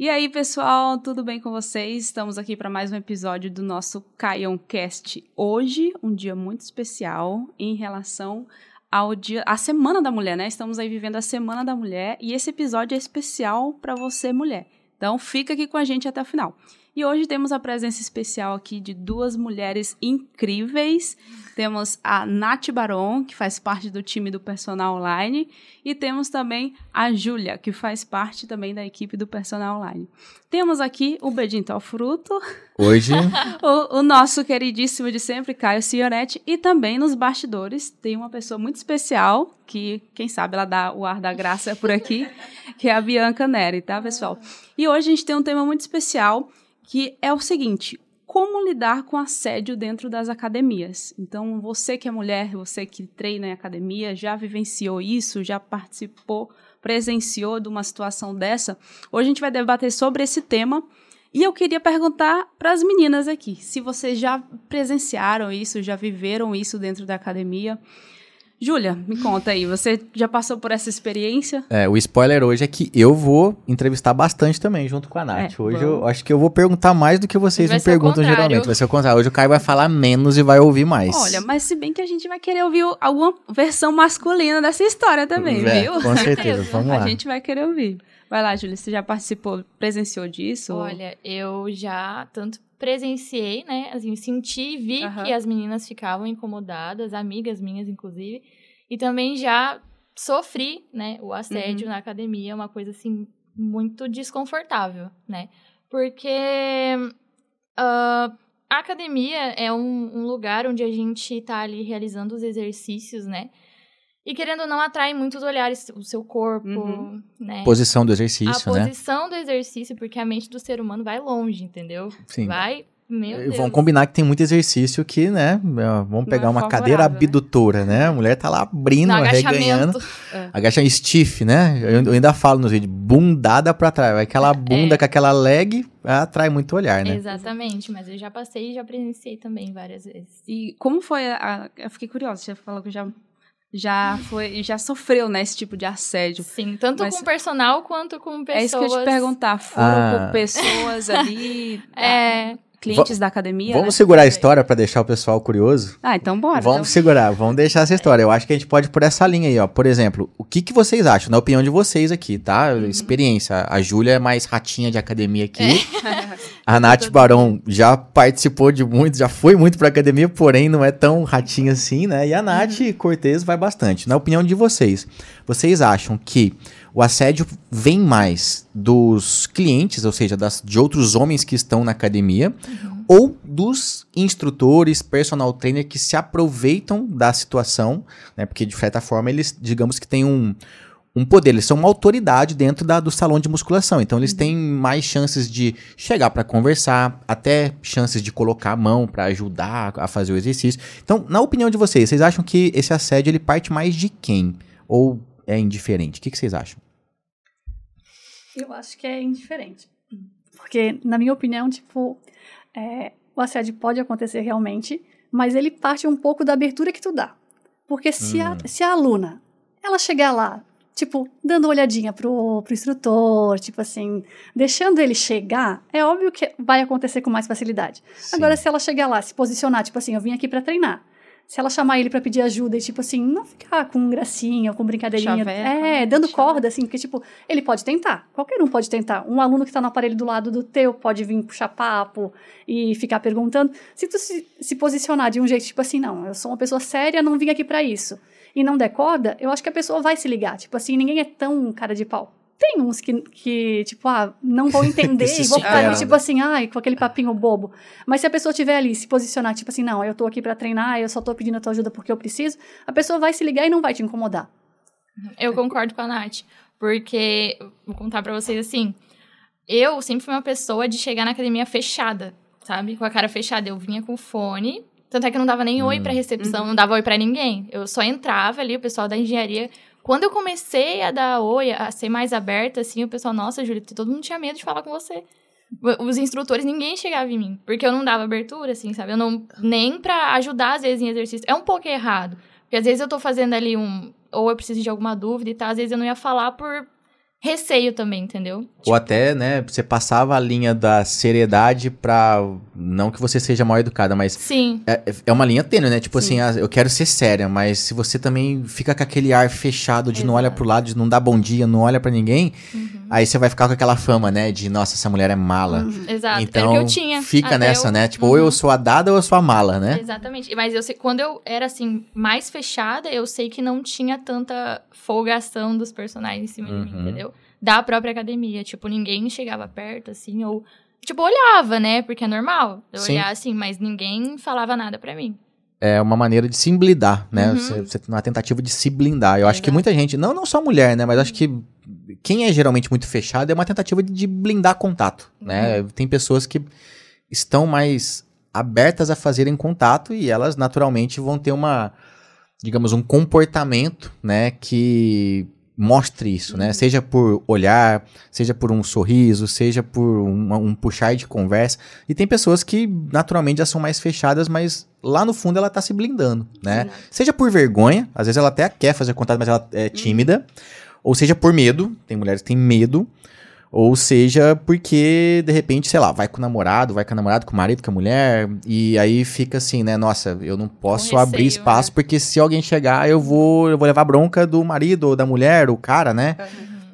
E aí, pessoal, tudo bem com vocês? Estamos aqui para mais um episódio do nosso Caion Cast. Hoje, um dia muito especial em relação ao dia, à Semana da Mulher, né? Estamos aí vivendo a Semana da Mulher e esse episódio é especial para você, mulher. Então, fica aqui com a gente até o final. E hoje temos a presença especial aqui de duas mulheres incríveis. Temos a Nath Baron, que faz parte do time do Personal Online, e temos também a Júlia, que faz parte também da equipe do Personal Online. Temos aqui o Bedinto ao Fruto. Hoje. o, o, nosso queridíssimo de sempre, Caio Cionetti. E também nos bastidores tem uma pessoa muito especial, que quem sabe ela dá o ar da graça por aqui, que é a Bianca Neri, tá, pessoal? E hoje a gente tem um tema muito especial que é o seguinte: como lidar com assédio dentro das academias. Então, você que é mulher, você que treina em academia, já vivenciou isso, já participou, presenciou de uma situação dessa? Hoje a gente vai debater sobre esse tema. E eu queria perguntar para as meninas aqui, se vocês já presenciaram isso, já viveram isso dentro da academia. Júlia, me conta aí, você já passou por essa experiência? É, o spoiler hoje é que eu vou entrevistar bastante também, junto com a Nath. É, hoje vamos. eu acho que eu vou perguntar mais do que vocês me perguntam geralmente. Vai ser o contrário. Hoje o Caio vai falar menos e vai ouvir mais. Olha, mas se bem que a gente vai querer ouvir alguma versão masculina dessa história também, é, viu? Com certeza, vamos lá. A gente vai querer ouvir. Vai lá, Júlia, você já participou, presenciou disso? Olha, eu já tanto presenciei, né? Assim, senti e vi uhum. que as meninas ficavam incomodadas, amigas minhas, inclusive. E também já sofri, né? O assédio uhum. na academia, uma coisa, assim, muito desconfortável, né? Porque uh, a academia é um, um, lugar onde a gente tá ali realizando os exercícios, né? E querendo ou não, atrai muitos olhares, o seu corpo, uhum. né? Posição do exercício, a né? A posição do exercício, porque a mente do ser humano vai longe, entendeu? Sim. Vai meu Deus. Vamos combinar que tem muito exercício que, né? Vamos pegar é uma cadeira né? abdutora, né? A mulher tá lá abrindo, reganhando. É. Agacha stiff, né? Eu, ainda falo nos vídeos, bundada pra trás. Aquela bunda é. com aquela leg atrai muito olhar, né? Exatamente, mas eu já passei e já presenciei também várias vezes. E como foi a, a eu fiquei curiosa, você falou que já já foi, já sofreu, né, esse tipo de assédio. Sim, tanto Mas, com personal quanto com pessoas. É isso que eu ia te perguntar, foram ah. pessoas ali. é clientes da academia. Vamos né? segurar a história para deixar o pessoal curioso? Ah, então bora. Vamos então. segurar, vamos deixar essa história. Eu acho que a gente pode por essa linha aí, ó. Por exemplo, o que, que vocês acham, na opinião de vocês aqui, tá? Uhum. Experiência. A Júlia é mais ratinha de academia aqui. É. a Nath Barão já participou de muito, já foi muito pra academia, porém não é tão ratinha assim, né? E a Nath uhum. Cortez vai bastante. Na opinião de vocês, vocês acham que o assédio vem mais dos clientes, ou seja, das, de outros homens que estão na academia, uhum. ou dos instrutores, personal trainer que se aproveitam da situação, né? Porque de certa forma eles, digamos que têm um, um poder, eles são uma autoridade dentro da, do salão de musculação. Então eles uhum. têm mais chances de chegar para conversar, até chances de colocar a mão para ajudar a fazer o exercício. Então, na opinião de vocês, vocês acham que esse assédio ele parte mais de quem? Ou é indiferente? O que, que vocês acham? Eu acho que é indiferente. Porque, na minha opinião, tipo, é, o assédio pode acontecer realmente, mas ele parte um pouco da abertura que tu dá. Porque se, hum. a, se a aluna, ela chegar lá, tipo, dando uma olhadinha pro, pro instrutor, tipo assim, deixando ele chegar, é óbvio que vai acontecer com mais facilidade. Sim. Agora, se ela chegar lá, se posicionar, tipo assim, eu vim aqui para treinar se ela chamar ele para pedir ajuda e, tipo assim, não ficar com gracinha com brincadeirinha. Chaveca, é, dando chaveca. corda, assim, porque, tipo, ele pode tentar. Qualquer um pode tentar. Um aluno que tá no aparelho do lado do teu pode vir puxar papo e ficar perguntando. Se tu se, se posicionar de um jeito, tipo assim, não, eu sou uma pessoa séria, não vim aqui para isso. E não der corda, eu acho que a pessoa vai se ligar. Tipo assim, ninguém é tão cara de pau. Tem uns que, que tipo, ah, não vão entender e vão ficar ali, tipo assim, ai, com aquele papinho bobo. Mas se a pessoa estiver ali, se posicionar, tipo assim, não, eu tô aqui para treinar, eu só tô pedindo a tua ajuda porque eu preciso, a pessoa vai se ligar e não vai te incomodar. Eu concordo com a Nath, porque, vou contar pra vocês assim, eu sempre fui uma pessoa de chegar na academia fechada, sabe? Com a cara fechada. Eu vinha com fone, tanto é que eu não dava nem hum. oi pra recepção, uhum. não dava oi pra ninguém. Eu só entrava ali, o pessoal da engenharia quando eu comecei a dar oi, a ser mais aberta, assim, o pessoal, nossa, Júlia, todo mundo tinha medo de falar com você. Os instrutores, ninguém chegava em mim, porque eu não dava abertura, assim, sabe? Eu não, nem pra ajudar, às vezes, em exercício. É um pouco errado, porque às vezes eu tô fazendo ali um, ou eu preciso de alguma dúvida e tal, às vezes eu não ia falar por receio também, entendeu? Ou até, né, você passava a linha da seriedade pra. Não que você seja mal educada, mas Sim. é, é uma linha tênue, né? Tipo Sim. assim, ah, eu quero ser séria, mas se você também fica com aquele ar fechado de não olha Exato. pro lado, de não dar bom dia, não olha pra ninguém, Uhum. Aí você vai ficar com aquela fama, né? De, nossa, essa mulher é mala. Exato. Então, Era o que eu tinha. fica até nessa, eu- né? Tipo, ou eu Uhum. sou a dada ou eu sou a mala, né? Exatamente. Mas eu sei, quando eu era assim, mais fechada, eu sei que não tinha tanta folgação dos personagens em cima de mim, Uhum. entendeu? Da própria academia. Tipo, ninguém chegava perto, assim, ou. Tipo, olhava, né? Porque é normal eu Sim. olhar assim, mas ninguém falava nada pra mim. É uma maneira de se blindar, né? Uhum. Você, você tem uma tentativa de se blindar. Eu acho que muita gente, não, não só mulher, né? Mas acho que quem é geralmente muito fechado é uma tentativa de, de blindar contato, né? Tem pessoas que estão mais abertas a fazerem contato e elas naturalmente vão ter uma, digamos, um comportamento, né? Que mostre isso, né? Seja por olhar, seja por um sorriso, seja por uma- um puxar de conversa. E tem pessoas que naturalmente já são mais fechadas, mas lá no fundo ela tá se blindando, né? Seja por vergonha, às vezes ela até quer fazer contato, mas ela é tímida. Ou seja por medo, tem mulheres que têm medo. Ou seja porque, de repente, sei lá, vai com o namorado, vai com o namorado, com o marido, com a mulher. E aí fica assim, né? Nossa, eu não posso Com abrir receio, espaço, porque se alguém chegar, eu vou, eu vou levar bronca do marido ou da mulher, o cara, né?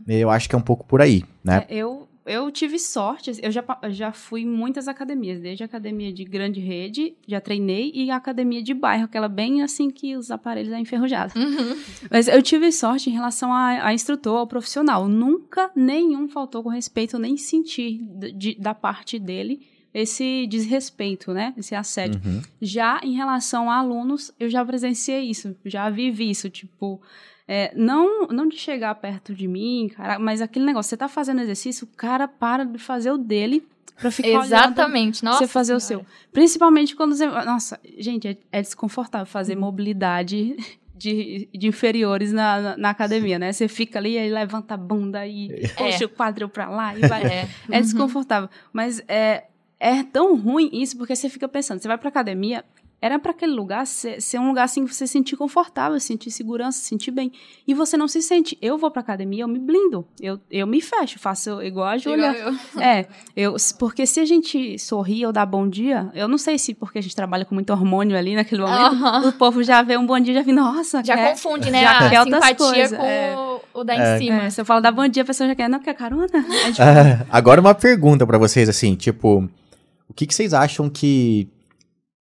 Eu acho que é um pouco por aí, né? É, eu, eu tive sorte, eu já, já fui em muitas academias, desde a academia de grande rede, já treinei, e a academia de bairro, aquela bem assim que os aparelhos é enferrujado. Uhum. Mas eu tive sorte em relação a, a instrutor, ao profissional. Nunca nenhum faltou com respeito, nem senti d- de- da parte dele esse desrespeito, né? Esse assédio. Uhum. Já em relação a alunos, eu já presenciei isso, já vivi isso, tipo, é, não, não de chegar perto de mim, cara, mas aquele negócio, você tá fazendo exercício, o cara para de fazer o dele pra ficar olhando Exatamente. Nossa. você fazer o Senhora. seu. Principalmente quando você. Nossa, gente, é, é desconfortável fazer Uhum. mobilidade de, de inferiores na, na, na academia, né? Você fica ali, aí levanta a bunda e puxa o quadril pra lá e vai. É. É desconfortável. Mas é, é tão ruim isso, porque você fica pensando, você vai pra academia, era pra aquele lugar ser, ser um lugar assim que você se sentir confortável, sentir segurança, se sentir bem. E você não se sente. Eu vou pra academia, eu me blindo. Eu, eu me fecho, faço igual a Júlia. É, eu, porque se a gente sorri ou dá bom dia, eu não sei se porque a gente trabalha com muito hormônio ali naquele momento, Aham. o povo já vê um bom dia e já vê, nossa, Já quer, confunde, né? já a quer outras simpatia coisas, com é. o- o da É. em cima. É, se eu falo dá bom dia, a pessoa já quer, não quer carona? É tipo, agora uma pergunta pra vocês, assim, tipo, o que, que vocês acham que.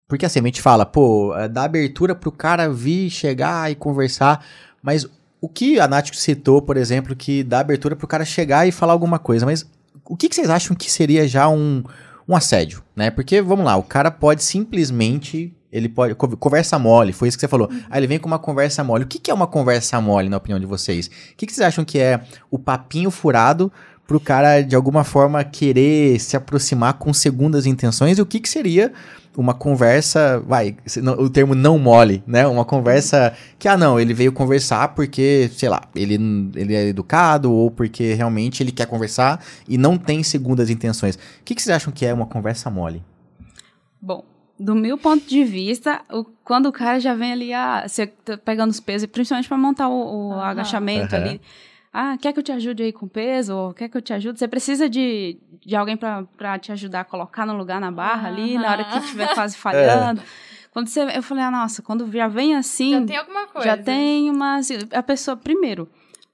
Porque assim, a gente fala, pô, é, dá abertura pro cara vir, chegar e conversar, mas o que a Nath citou, por exemplo, que dá abertura pro cara chegar e falar alguma coisa, mas o que, que vocês acham que seria já um, um assédio, né? Porque, vamos lá, o cara pode simplesmente. Ele pode. co- Conversa mole, foi isso que você falou. Aí ele vem com uma conversa mole. O que, que é uma conversa mole, na opinião de vocês? O que, que vocês acham que é o papinho furado pro cara, de alguma forma, querer se aproximar com segundas intenções? E o que, que seria uma conversa. Vai, o termo não mole, né? Uma conversa que, ah, não, ele veio conversar porque, sei lá, ele, ele é educado ou porque realmente ele quer conversar e não tem segundas intenções. O que, que vocês acham que é uma conversa mole? Bom, do meu ponto de vista, o- quando o cara já vem ali, ah, você tá pegando os pesos, principalmente para montar o, o agachamento Aham. ali. Ah, quer que eu te ajude aí com peso? Ou quer que eu te ajude? Você precisa de, de alguém para te ajudar a colocar no lugar na barra ali, na hora que estiver quase falhando. Quando você, eu falei, ah, nossa, quando já vem assim, Já tem alguma coisa. já tem uma. assim, A pessoa, primeiro,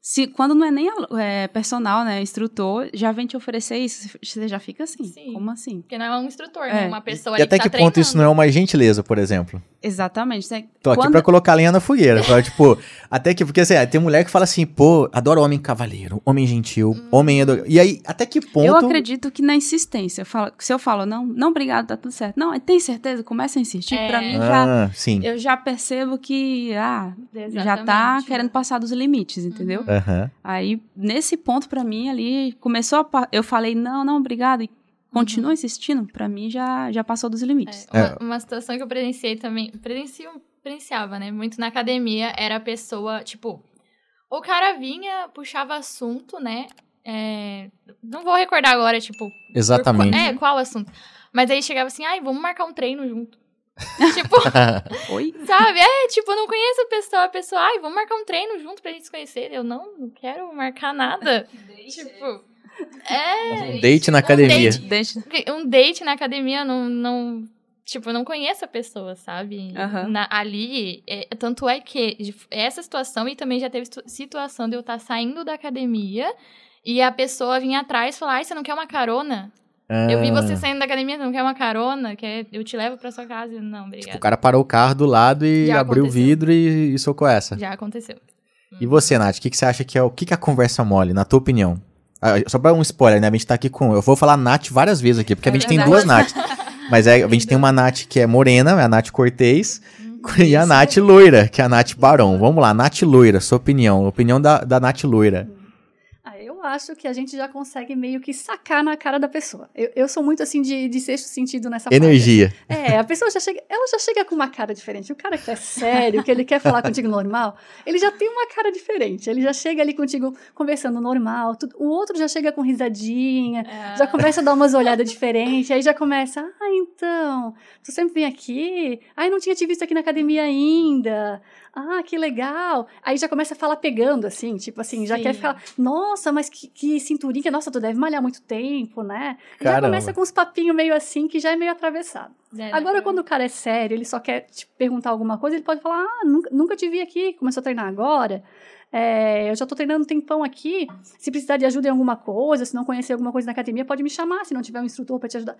se, quando não é nem é, personal, né? Instrutor, já vem te oferecer isso, você já fica assim. Sim. Como assim? Porque não é um instrutor, É. né? Uma pessoa e ali até que que tá ponto isso não treinando. é uma gentileza, por exemplo? Exatamente. Você- Tô aqui quando- pra colocar lenha na fogueira. pra, tipo, até que, porque assim, tem mulher que fala assim, pô, adoro homem cavaleiro, homem gentil, homem. edu- E aí, até que ponto. Eu acredito que na insistência. Eu falo, se eu falo, não, não, obrigado, tá tudo certo. Não, tem certeza? Começa a insistir. É. Pra mim, já, Ah, sim. eu já percebo que ah, já tá Exatamente. querendo passar dos limites, entendeu? Uhum. Aham. Aí, nesse ponto, pra mim, ali, começou a. Eu falei, não, não, obrigado. E continua insistindo, pra mim já, já passou dos limites. É, uma, uma situação que eu presenciei também, presencio, presenciava, né, muito na academia, era a pessoa, tipo, o cara vinha, puxava assunto, né, é, não vou recordar agora, tipo... por Exatamente. qua- é, qual assunto? Mas aí chegava assim, ai, vamos marcar um treino junto. tipo, Oi? sabe? É, tipo, eu não conheço a pessoa. A pessoa, ai, vamos marcar um treino junto pra gente se conhecer. Eu não, não quero marcar nada. tipo, é. Um date na academia. date. Deixa. Um date na academia não. não Tipo, eu não conheço a pessoa, sabe? Aham. Na- ali, é, tanto é que essa situação, e também já teve situ- situação de eu estar saindo da academia e a pessoa vinha atrás e falar, ai, você não quer uma carona? Eu vi Ah, você saindo da academia, não quer uma carona? Quer, eu te levo pra sua casa? Não, Tipo, obrigada. o cara parou o carro do lado e Já abriu aconteceu. o vidro e, e socou essa. Já aconteceu. E você, Nath, o que, que você acha que é o que, que é a conversa mole, na tua opinião? Ah, só pra um spoiler, né? A gente tá aqui com. Eu vou falar Nath várias vezes aqui, porque a É gente tem verdade. duas Nath. Mas é, a gente tem uma Nath que é morena, é a Nath Cortez, Uhum. e a Nath loira, que é a Nath Barão. Vamos lá, Nath loira, sua opinião. Opinião da, da Nath loira. Eu acho que a gente já consegue meio que sacar na cara da pessoa. Eu, eu sou muito assim de, de sexto sentido nessa parte. Energia. É, a pessoa já chega, ela já chega com uma cara diferente. O cara que é sério, que ele quer falar contigo normal, ele já tem uma cara diferente. Ele já chega ali contigo conversando normal. tudo. O outro já chega com risadinha, É. já começa a dar umas olhadas diferentes, aí já começa, ah, então, tu sempre vem aqui? Ai, não tinha te visto aqui na academia ainda. Ah, que legal. Aí já começa a falar pegando, assim, tipo assim, já Sim. quer falar, nossa, mas que, que cinturinha, nossa, tu deve malhar muito tempo, né? Já Caramba. começa com uns papinhos meio assim, que já é meio atravessado. É, Agora, né? quando o cara é sério, ele só quer te perguntar alguma coisa, ele pode falar: Ah, nunca, nunca te vi aqui, começou a treinar agora. É, eu já tô treinando um tempão aqui. Se precisar de ajuda em alguma coisa, se não conhecer alguma coisa na academia, pode me chamar, se não tiver um instrutor para te ajudar.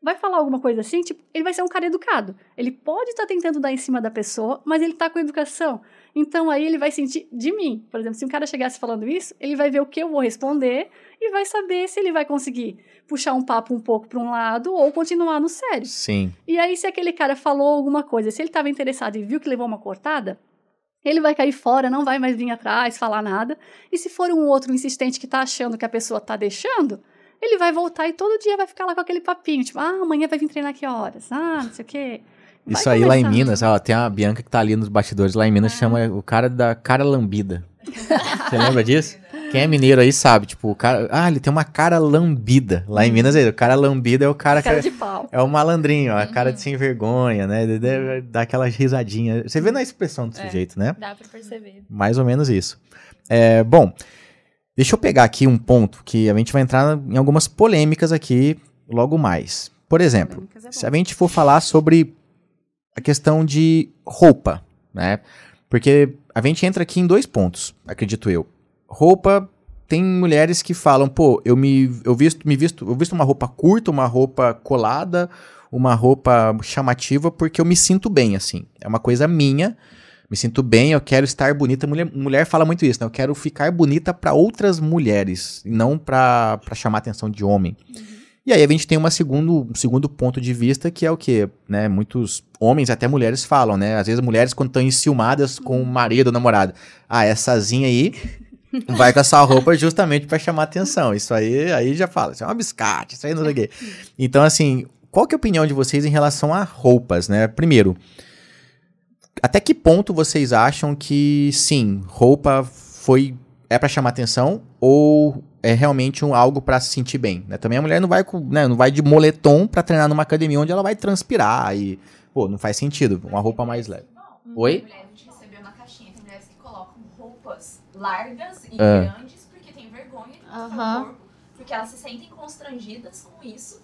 Vai falar alguma coisa assim, tipo, ele vai ser um cara educado. Ele pode estar tentando dar em cima da pessoa, mas ele tá com educação. Então aí ele vai sentir de mim. Por exemplo, se um cara chegasse falando isso, ele vai ver o que eu vou responder e vai saber se ele vai conseguir puxar um papo um pouco para um lado ou continuar no sério. Sim. E aí, se aquele cara falou alguma coisa, se ele estava interessado e viu que levou uma cortada, ele vai cair fora, não vai mais vir atrás, falar nada. E se for um outro insistente que tá achando que a pessoa tá deixando, ele vai voltar e todo dia vai ficar lá com aquele papinho, tipo, ah, amanhã vai vir treinar que horas? Ah, não sei o quê. Vai Isso aí lá em. Minas, ó, tem a Bianca que tá ali nos bastidores lá em Minas, chama o cara da cara lambida. Você lembra disso? Quem é mineiro aí sabe, tipo, o cara. Ah, ele tem uma cara lambida. Lá em Minas, aí, o cara lambida é o cara que. Cara de pau. É o malandrinho, ó, a cara de sem vergonha, né? Dá aquelas risadinhas. Você vê na expressão do É. sujeito, né? Dá pra perceber. Mais ou menos isso. É, bom, deixa eu pegar aqui um ponto que a gente vai entrar em algumas polêmicas aqui logo mais. Por exemplo, é se a gente for falar sobre a questão de roupa, né? Porque a gente entra aqui em dois pontos, acredito eu. Roupa tem mulheres que falam, pô, eu me eu visto, me visto, eu visto uma roupa curta, uma roupa colada, uma roupa chamativa porque eu me sinto bem assim. É uma coisa minha. Me sinto bem, eu quero estar bonita. Mulher, mulher fala muito isso, né? Eu quero ficar bonita para outras mulheres, e não para chamar atenção de homem. E aí a gente tem uma segundo, um segundo ponto de vista que é o que, né? Muitos homens, até mulheres falam, né? Às vezes mulheres quando estão enciumadas com o marido ou namorado. Ah, essazinha aí vai com essa roupa justamente para chamar atenção. Isso aí, aí já fala, isso é uma biscate, isso aí não sei o quê. Então, assim, qual que é a opinião de vocês em relação a roupas, né? Primeiro, até que ponto vocês acham que, sim, roupa foi é para chamar atenção ou é realmente um, algo para se sentir bem? Né? Também a mulher não vai, com, né, não vai de moletom para treinar numa academia onde ela vai transpirar e, pô, não faz sentido. Uma roupa mais leve. Oi? Mulher, a gente recebeu uma caixinha, tem mulheres que colocam roupas largas e Ah. grandes porque tem vergonha de mostrar o corpo, porque elas se sentem constrangidas com isso.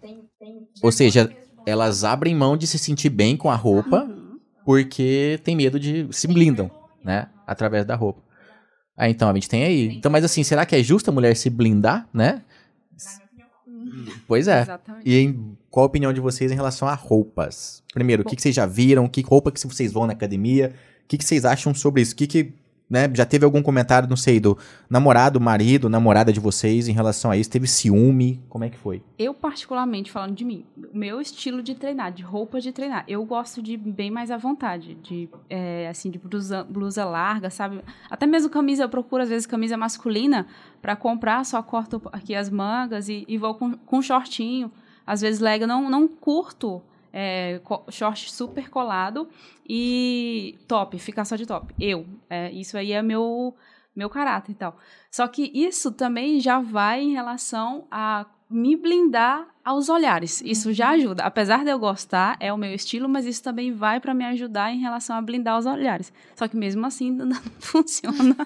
Tem, tem Ou seja, Elas abrem mão de se sentir bem com a roupa Uhum. porque tem medo de se blindam, né? Através da roupa. Ah, então a gente tem aí. Então, mas assim, será que é justo a mulher se blindar, né? Pois é. Exatamente. E em- qual a opinião de vocês em relação a roupas? Primeiro, o que, que vocês já viram? Que roupa que vocês vão na academia? O que, que vocês acham sobre isso? O que, que né, já teve algum comentário, não sei, do namorado, marido, namorada de vocês em relação a isso? Teve ciúme? Como é que foi? Eu, particularmente, falando de mim, meu estilo de treinar, de roupa de treinar, eu gosto de bem mais à vontade, de, é, assim, de blusa, blusa larga, sabe? Até mesmo camisa, eu procuro, às vezes, camisa masculina para comprar, só corto aqui as mangas e, e vou com, com shortinho. Às vezes, lega, não, não curto é, short super colado e top, ficar só de top. Eu, é, isso aí é meu, meu caráter e tal. Só que isso também já vai em relação a me blindar aos olhares. Isso já ajuda. Apesar de eu gostar, é o meu estilo, mas isso também vai para me ajudar em relação a blindar os olhares. Só que mesmo assim não funciona.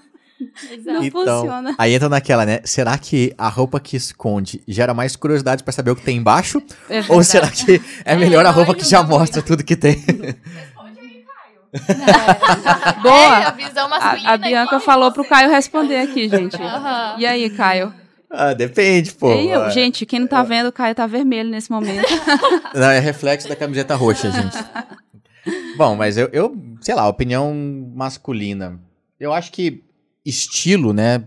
Exato. Não então, funciona. aí entra naquela, né? Será que a roupa que esconde gera mais curiosidade pra saber o que tem embaixo? É Ou será que é É, melhor a não roupa que já mostra tudo que tem? Responde aí, Caio. Boa! É, a visão masculina. A, a Bianca falou pro Caio responder aqui, gente. Aham. E aí, Caio? ah, depende, pô. E eu, Ah, gente, quem não tá vendo, o Caio tá vermelho nesse momento. Não, é reflexo da camiseta roxa, gente. Bom, mas eu, eu, sei lá, opinião masculina. Eu acho que estilo, né?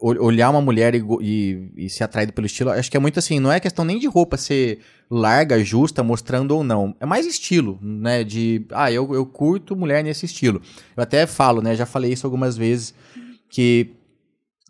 Olhar uma mulher e, e, e ser atraído pelo estilo, acho que é muito assim, não é questão nem de roupa ser larga, justa, mostrando ou não. É mais estilo, né? De, ah, eu, eu curto mulher nesse estilo. Eu até falo, né? Já falei isso algumas vezes, que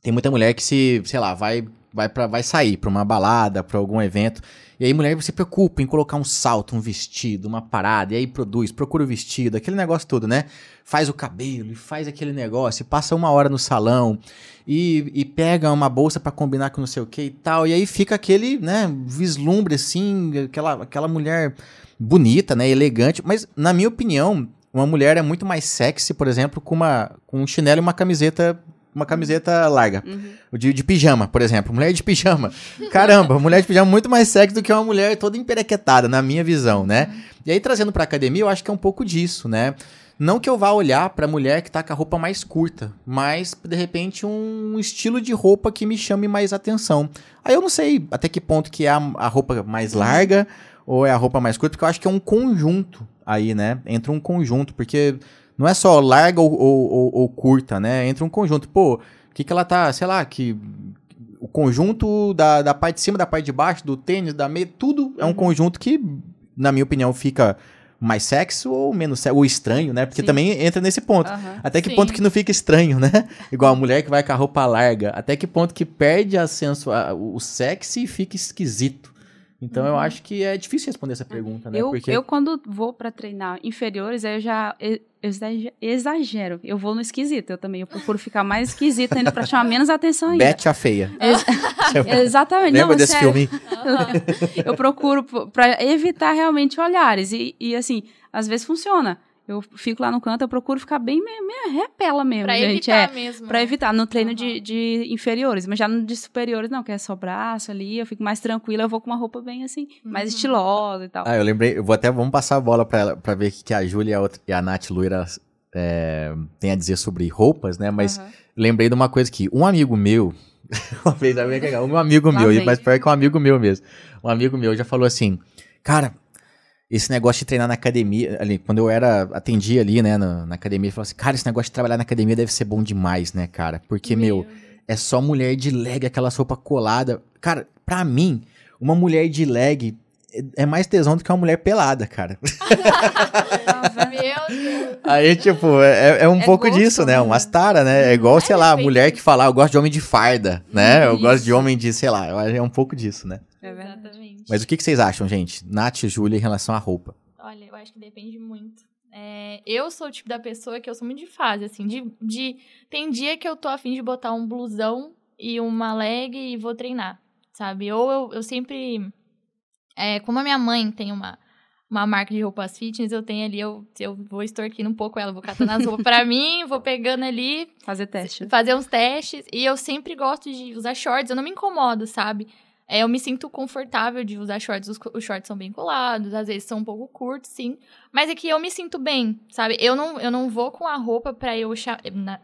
tem muita mulher que se, sei lá, vai vai para vai sair pra uma balada, pra algum evento, e aí mulher se preocupa em colocar um salto, um vestido, uma parada, e aí produz, procura o vestido, aquele negócio todo, né? Faz o cabelo e faz aquele negócio, e passa uma hora no salão e, e pega uma bolsa pra combinar com não sei o que e tal, e aí fica aquele, né, vislumbre assim, aquela aquela mulher bonita, né, elegante, mas na minha opinião, uma mulher é muito mais sexy, por exemplo, com uma com um chinelo e uma camiseta uma camiseta larga. Uhum. De, de pijama, por exemplo. Mulher de pijama. Caramba, mulher de pijama é muito mais sexy do que uma mulher toda emperequetada, na minha visão, né? E aí, trazendo pra academia, eu acho que é um pouco disso, né? Não que eu vá olhar pra mulher que tá com a roupa mais curta, mas, de repente, um estilo de roupa que me chame mais atenção. Aí eu não sei até que ponto que é a, a roupa mais larga ou é a roupa mais curta, porque eu acho que é um conjunto aí, né? Entra um conjunto, porque não é só larga ou, ou, ou- ou curta, né? Entra um conjunto. Pô, o que, que ela tá, sei lá, que. O conjunto da, da parte de cima, da parte de baixo, do tênis, da meia, tudo é um conjunto que, na minha opinião, fica mais sexy ou menos sexy, ou estranho, né? Porque Sim. também entra nesse ponto. Aham. Até que Sim. ponto que não fica estranho, né? Igual a mulher que vai com a roupa larga. Até que ponto que perde a senso, a- o sexy e fica esquisito. Então eu acho que é difícil responder essa pergunta, né? Eu, Porque eu, quando vou pra treinar inferiores, aí eu já e- exa- exagero. Eu vou no esquisito. Eu também eu procuro ficar mais esquisita ainda pra chamar menos atenção ainda. Bete a feia. Exatamente. Lembra não, é desse sério. filme? eu procuro p- pra evitar realmente olhares. E, e, assim, às vezes funciona. Eu fico lá no canto, eu procuro ficar bem meio repela mesmo, Pra gente. evitar é, mesmo. pra evitar. No treino Aham. de, de inferiores. Mas já no de superiores, não, que é só braço ali, eu fico mais tranquila, eu vou com uma roupa bem assim, mais Uhum. estilosa e tal. Ah, eu lembrei, eu vou até, vamos passar a bola pra, ela, pra ver o que a Júlia e a, Nath Luira é, têm a dizer sobre roupas, né? Mas Aham. lembrei de uma coisa que um amigo meu, uma vez, minha legal, um amigo meu, mas pior que um amigo meu mesmo, um amigo meu já falou assim, cara, esse negócio de treinar na academia, ali, quando eu era, atendia ali, né, na, na academia, ele falou assim, cara, esse negócio de trabalhar na academia deve ser bom demais, né, cara? Porque, meu, é só mulher de leg, aquela roupa colada. Cara, pra mim, uma mulher de leg é- é mais tesão do que uma mulher pelada, cara. Meu Deus. Aí, tipo, é, é um É pouco gosto, disso, né? né? Umas tara, né? É igual, sei lá, a mulher que fala, "Ah, eu gosto de homem de farda, né? Eu gosto de Isso. homem de, sei lá, eu é um pouco disso, né? É verdade. Mas o que, que vocês acham, gente? Nath e Júlia em relação à roupa? Olha, eu acho que depende muito. É, eu sou o tipo da pessoa que eu sou muito de fase, assim, de, de... Tem dia que eu tô afim de botar um blusão e uma leg e vou treinar, sabe? Ou eu, eu sempre... É, como a minha mãe tem uma, uma marca de roupas fitness, eu tenho ali, eu, eu vou extorquindo um pouco ela, vou catando as roupas pra mim, vou pegando ali, Fazer teste. fazer uns testes. E eu sempre gosto de usar shorts, eu não me incomodo, sabe? É, eu me sinto confortável de usar shorts. Os, os shorts são bem colados, às vezes são um pouco curtos, sim. Mas é que eu me sinto bem, sabe? Eu não, eu não vou com a roupa pra eu chamar.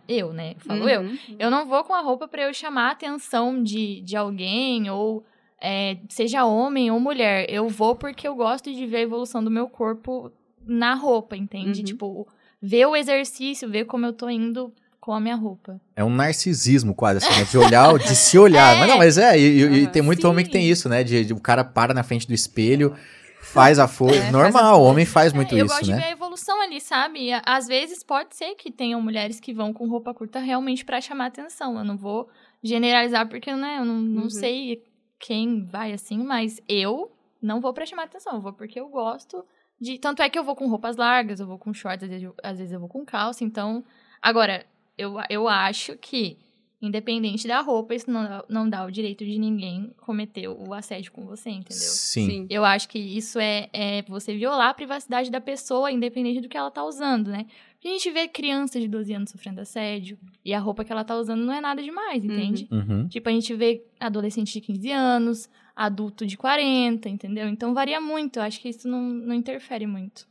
Eu, né? Falo eu. Uhum. Eu não vou com a roupa pra eu chamar a atenção de, de alguém, ou é, seja homem ou mulher. Eu vou porque eu gosto de ver a evolução do meu corpo na roupa, entende? Uhum. Tipo, ver o exercício, ver como eu tô indo com a minha roupa. É um narcisismo quase, assim, né? De olhar, de se olhar. É. Mas não, mas é, e, e- e Aham. tem muito homem que tem Sim. isso, né? De, de o cara para na frente do espelho, faz a folha. É, faz Normal, a o homem faz muito É, eu isso, gosto de né? ver a evolução ali, sabe? Às vezes pode ser que tenham mulheres que vão com roupa curta realmente pra chamar atenção. Eu não vou generalizar porque, né, eu não, não Uhum. sei quem vai assim, mas eu não vou pra chamar atenção. Eu vou porque eu gosto de. Tanto é que eu vou com roupas largas, eu vou com shorts, às vezes eu, às vezes eu vou com calça. Então, agora, eu, eu acho que Independente da roupa, isso não, dá- não dá o direito de ninguém cometer o assédio com você, entendeu? Sim. Eu acho que isso é, é você violar a privacidade da pessoa, independente do que ela tá usando, né? Porque a gente vê criança de 12 anos sofrendo assédio e a roupa que ela tá usando não é nada demais, entende? Uhum. Tipo, a gente vê adolescente de 15 anos, adulto de 40, entendeu? Então varia muito. Eu acho que isso não, não interfere muito.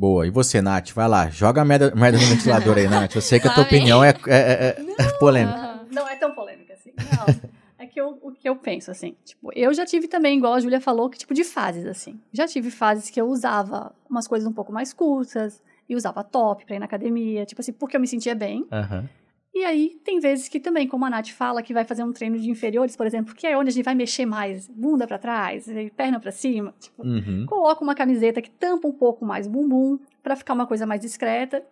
Boa. E você, Nath? Vai lá. Joga a merda, merda no ventilador aí, Nath. Eu sei que a tua opinião é, é- é- é polêmica. Aham. Não é tão polêmica assim. Não. É que eu, o que eu penso, assim, tipo, eu já tive também, igual a Júlia falou, que tipo de fases, assim. Já tive fases que eu usava umas coisas um pouco mais curtas, e usava top pra ir na academia, tipo assim, porque eu me sentia bem. Aham. E aí, tem vezes que também, como a Nath fala, que vai fazer um treino de inferiores, por exemplo, que é onde a gente vai mexer mais, bunda pra trás, perna pra cima, tipo, Uhum. coloca uma camiseta que tampa um pouco mais o bumbum, pra ficar uma coisa mais discreta,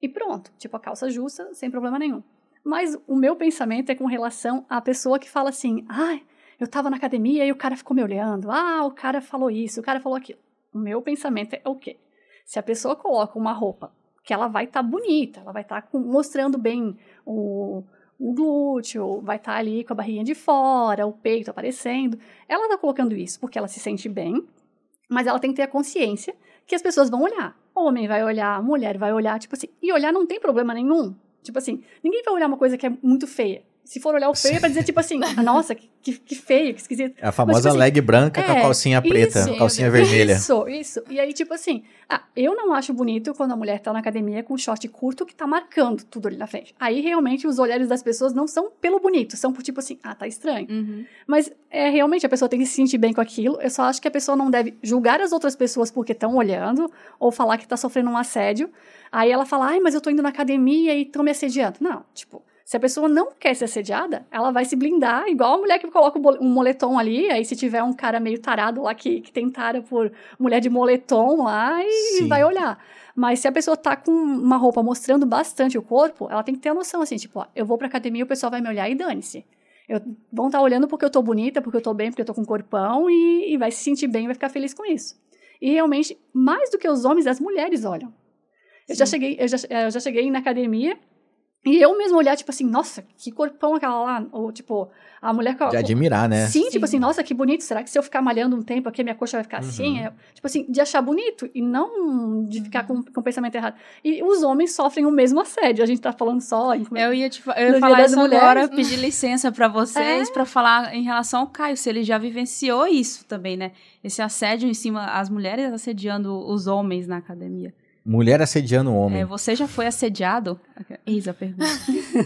e pronto. Tipo, a calça justa, sem problema nenhum. Mas o meu pensamento é com relação à pessoa que fala assim, ah, eu tava na academia e o cara ficou me olhando, ah, o cara falou isso, o cara falou aquilo. O meu pensamento é o quê? Se a pessoa coloca uma roupa que ela vai estar bonita, ela vai estar mostrando bem o, o glúteo, vai estar ali com a barriguinha de fora, o peito aparecendo. Ela está colocando isso porque ela se sente bem, mas ela tem que ter a consciência que as pessoas vão olhar. Homem vai olhar, mulher vai olhar, tipo assim. E olhar não tem problema nenhum. Tipo assim, ninguém vai olhar uma coisa que é muito feia. Se for olhar o feio, é pra dizer, tipo assim, "Ah, nossa, que, que, feio, que esquisito. É a famosa tipo assim, leg branca com a é, calcinha preta, isso, calcinha vermelha. Isso, isso. E aí, tipo assim, ah, eu não acho bonito quando a mulher tá na academia com um short curto que tá marcando tudo ali na frente. Aí, realmente, os olhares das pessoas não são pelo bonito, são por tipo assim, ah, tá estranho. Uhum. Mas é realmente a pessoa tem que se sentir bem com aquilo. Eu só acho que a pessoa não deve julgar as outras pessoas porque estão olhando ou falar que tá sofrendo um assédio. Aí ela fala, ai, mas eu tô indo na academia e estão me assediando. Não, tipo, se a pessoa não quer ser assediada, ela vai se blindar, igual a mulher que coloca um um moletom ali, aí se tiver um cara meio tarado lá que, que tem tara por mulher de moletom lá e Sim. vai olhar. Mas se a pessoa tá com uma roupa mostrando bastante o corpo, ela tem que ter a noção assim, tipo, ó, eu vou pra academia, o pessoal vai me olhar e dane-se. Eu, vão estar olhando porque eu tô bonita, porque eu tô bem, porque eu tô com corpão e, e vai se sentir bem, vai ficar feliz com isso. E realmente, mais do que os homens, as mulheres olham. Eu já cheguei, eu já, eu já cheguei na academia e eu mesmo olhar, tipo assim, nossa, que corpão aquela lá. Ou, tipo, a mulher. De admirar, né? Sim, Sim. tipo assim, nossa, que bonito. Será que se eu ficar malhando um tempo aqui, minha coxa vai ficar assim? Uhum. É, tipo assim, de achar bonito e não de ficar com, com o pensamento errado. E os homens sofrem o mesmo assédio. A gente tá falando só em. Eu ia, te, eu ia falar isso Mulheres. agora, pedir licença pra vocês É. pra falar em relação ao Caio, se ele já vivenciou isso também, né? Esse assédio em cima, as mulheres assediando os homens na academia. Mulher assediando o homem. É, você já foi assediado? Eis a pergunta.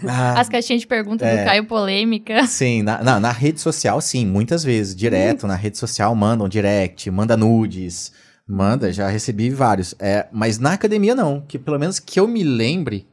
Ah, As caixinhas de perguntas É. do Caio Polêmica. Sim, na, na, na rede social, sim, muitas vezes. Direto na rede social, mandam direct, manda nudes. Manda, já recebi vários. É, mas na academia, não. Que pelo menos que eu me lembre.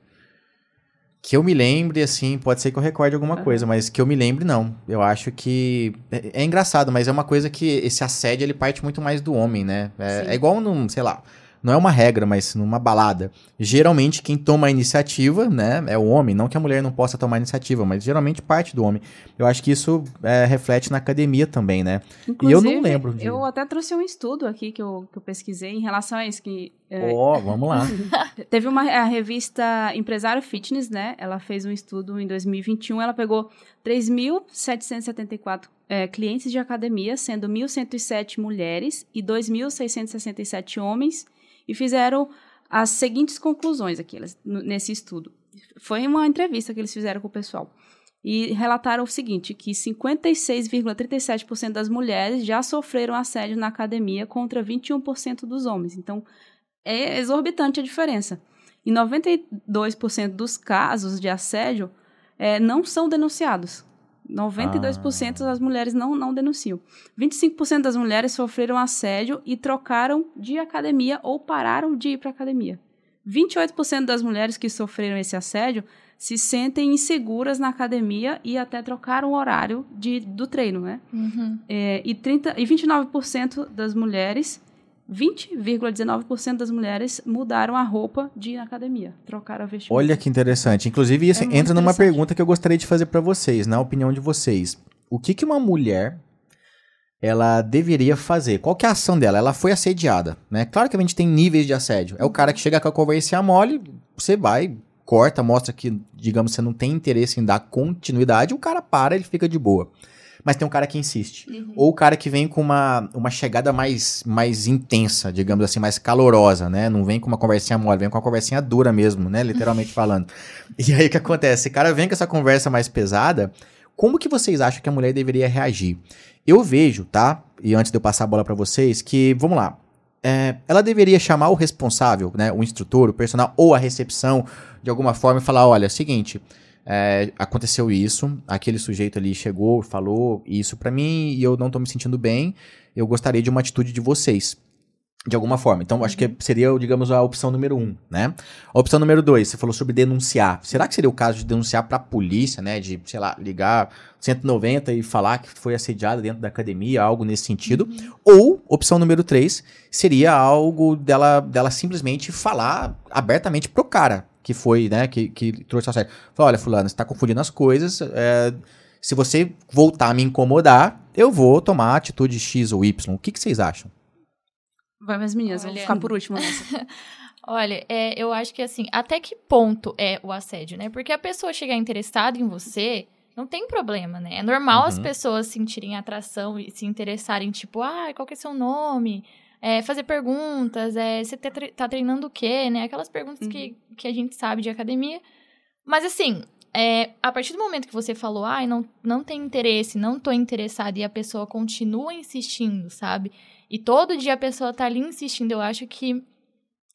Que eu me lembre, assim, pode ser que eu recorde alguma coisa, mas que eu me lembre, não. Eu acho que. É, é engraçado, mas é uma coisa que esse assédio ele parte muito mais do homem, né? É, é igual num, sei lá. Não é uma regra, mas numa balada. Geralmente, quem toma a iniciativa, né, é o homem. Não que a mulher não possa tomar a iniciativa, mas geralmente parte do homem. Eu acho que isso é, reflete na academia também, né? E eu não lembro de- Eu até trouxe um estudo aqui que eu, que eu pesquisei em relação a isso, que é, Ó, vamos lá. Teve uma a revista Empresário Fitness, né? Ela fez um estudo em 2021. Ela pegou 3.774 é, clientes de academia, sendo 1.107 mulheres e 2.667 homens, e fizeram as seguintes conclusões aqui nesse estudo. Foi uma entrevista que eles fizeram com o pessoal. E relataram o seguinte, que 56,37% das mulheres já sofreram assédio na academia contra 21% dos homens. Então, é exorbitante a diferença. E 92% dos casos de assédio eh, não são denunciados. 92% das mulheres não, não denunciam. 25% das mulheres sofreram assédio e trocaram de academia ou pararam de ir para academia. 28% das mulheres que sofreram esse assédio se sentem inseguras na academia e até trocaram o horário de, do treino, né? Uhum. É, e, 30, e 29% das mulheres, 20,19% das mulheres mudaram a roupa de ir na academia, trocaram a vestimenta. Olha que interessante. Inclusive, isso É entra numa pergunta que eu gostaria de fazer pra vocês, na opinião de vocês. O que, que uma mulher ela deveria fazer? Qual que é a ação dela? Ela foi assediada, né? Claro que a gente tem níveis de assédio. É o cara que chega com a conversinha mole, você vai corta, mostra que, digamos, você não tem interesse em dar continuidade, o cara para, ele fica de boa. Mas tem um cara que insiste. Uhum. Ou o cara que vem com uma, uma chegada mais, mais intensa, digamos assim, mais calorosa, né? Não vem com uma conversinha mole, vem com uma conversinha dura mesmo, né? Literalmente falando. E aí o que acontece? Esse cara vem com essa conversa mais pesada, como que vocês acham que a mulher deveria reagir? Eu vejo, tá? E antes de eu passar a bola pra vocês, que, vamos lá, é, ela deveria chamar o responsável, né? O instrutor, o personal ou a recepção, de alguma forma, e falar: olha, é o seguinte. É, aconteceu isso, aquele sujeito ali chegou, falou isso pra mim e eu não tô me sentindo bem. Eu gostaria de uma atitude de vocês. De alguma forma. Então, acho que seria, digamos, a opção número um, né? A opção número dois, você falou sobre denunciar. Será que seria o caso de denunciar pra polícia, né? De, sei lá, ligar 190 e falar que foi assediada dentro da academia, algo nesse sentido? Ou, opção número três, seria algo dela, dela simplesmente falar abertamente pro cara que foi, né, que, que trouxe a sério. Falar, olha, fulano, você tá confundindo as coisas, é, se você voltar a me incomodar, eu vou tomar a atitude X ou Y. O que, que vocês acham? Vai mais meninas, eu vou ficar por último nessa. Olha, é, eu acho que assim, até que ponto é o assédio, né? Porque a pessoa chegar interessada em você, não tem problema, né? É normal as Uhum. pessoas sentirem atração e se interessarem, tipo, ah, qual que é seu nome? É, fazer perguntas, é, você tá, tá treinando o quê, né? Aquelas perguntas que, que a gente sabe de academia. Mas assim, é, a partir do momento que você falou, ai, não, não tem interesse, não tô interessada, e a pessoa continua insistindo, sabe? E todo dia a pessoa tá ali insistindo, eu acho que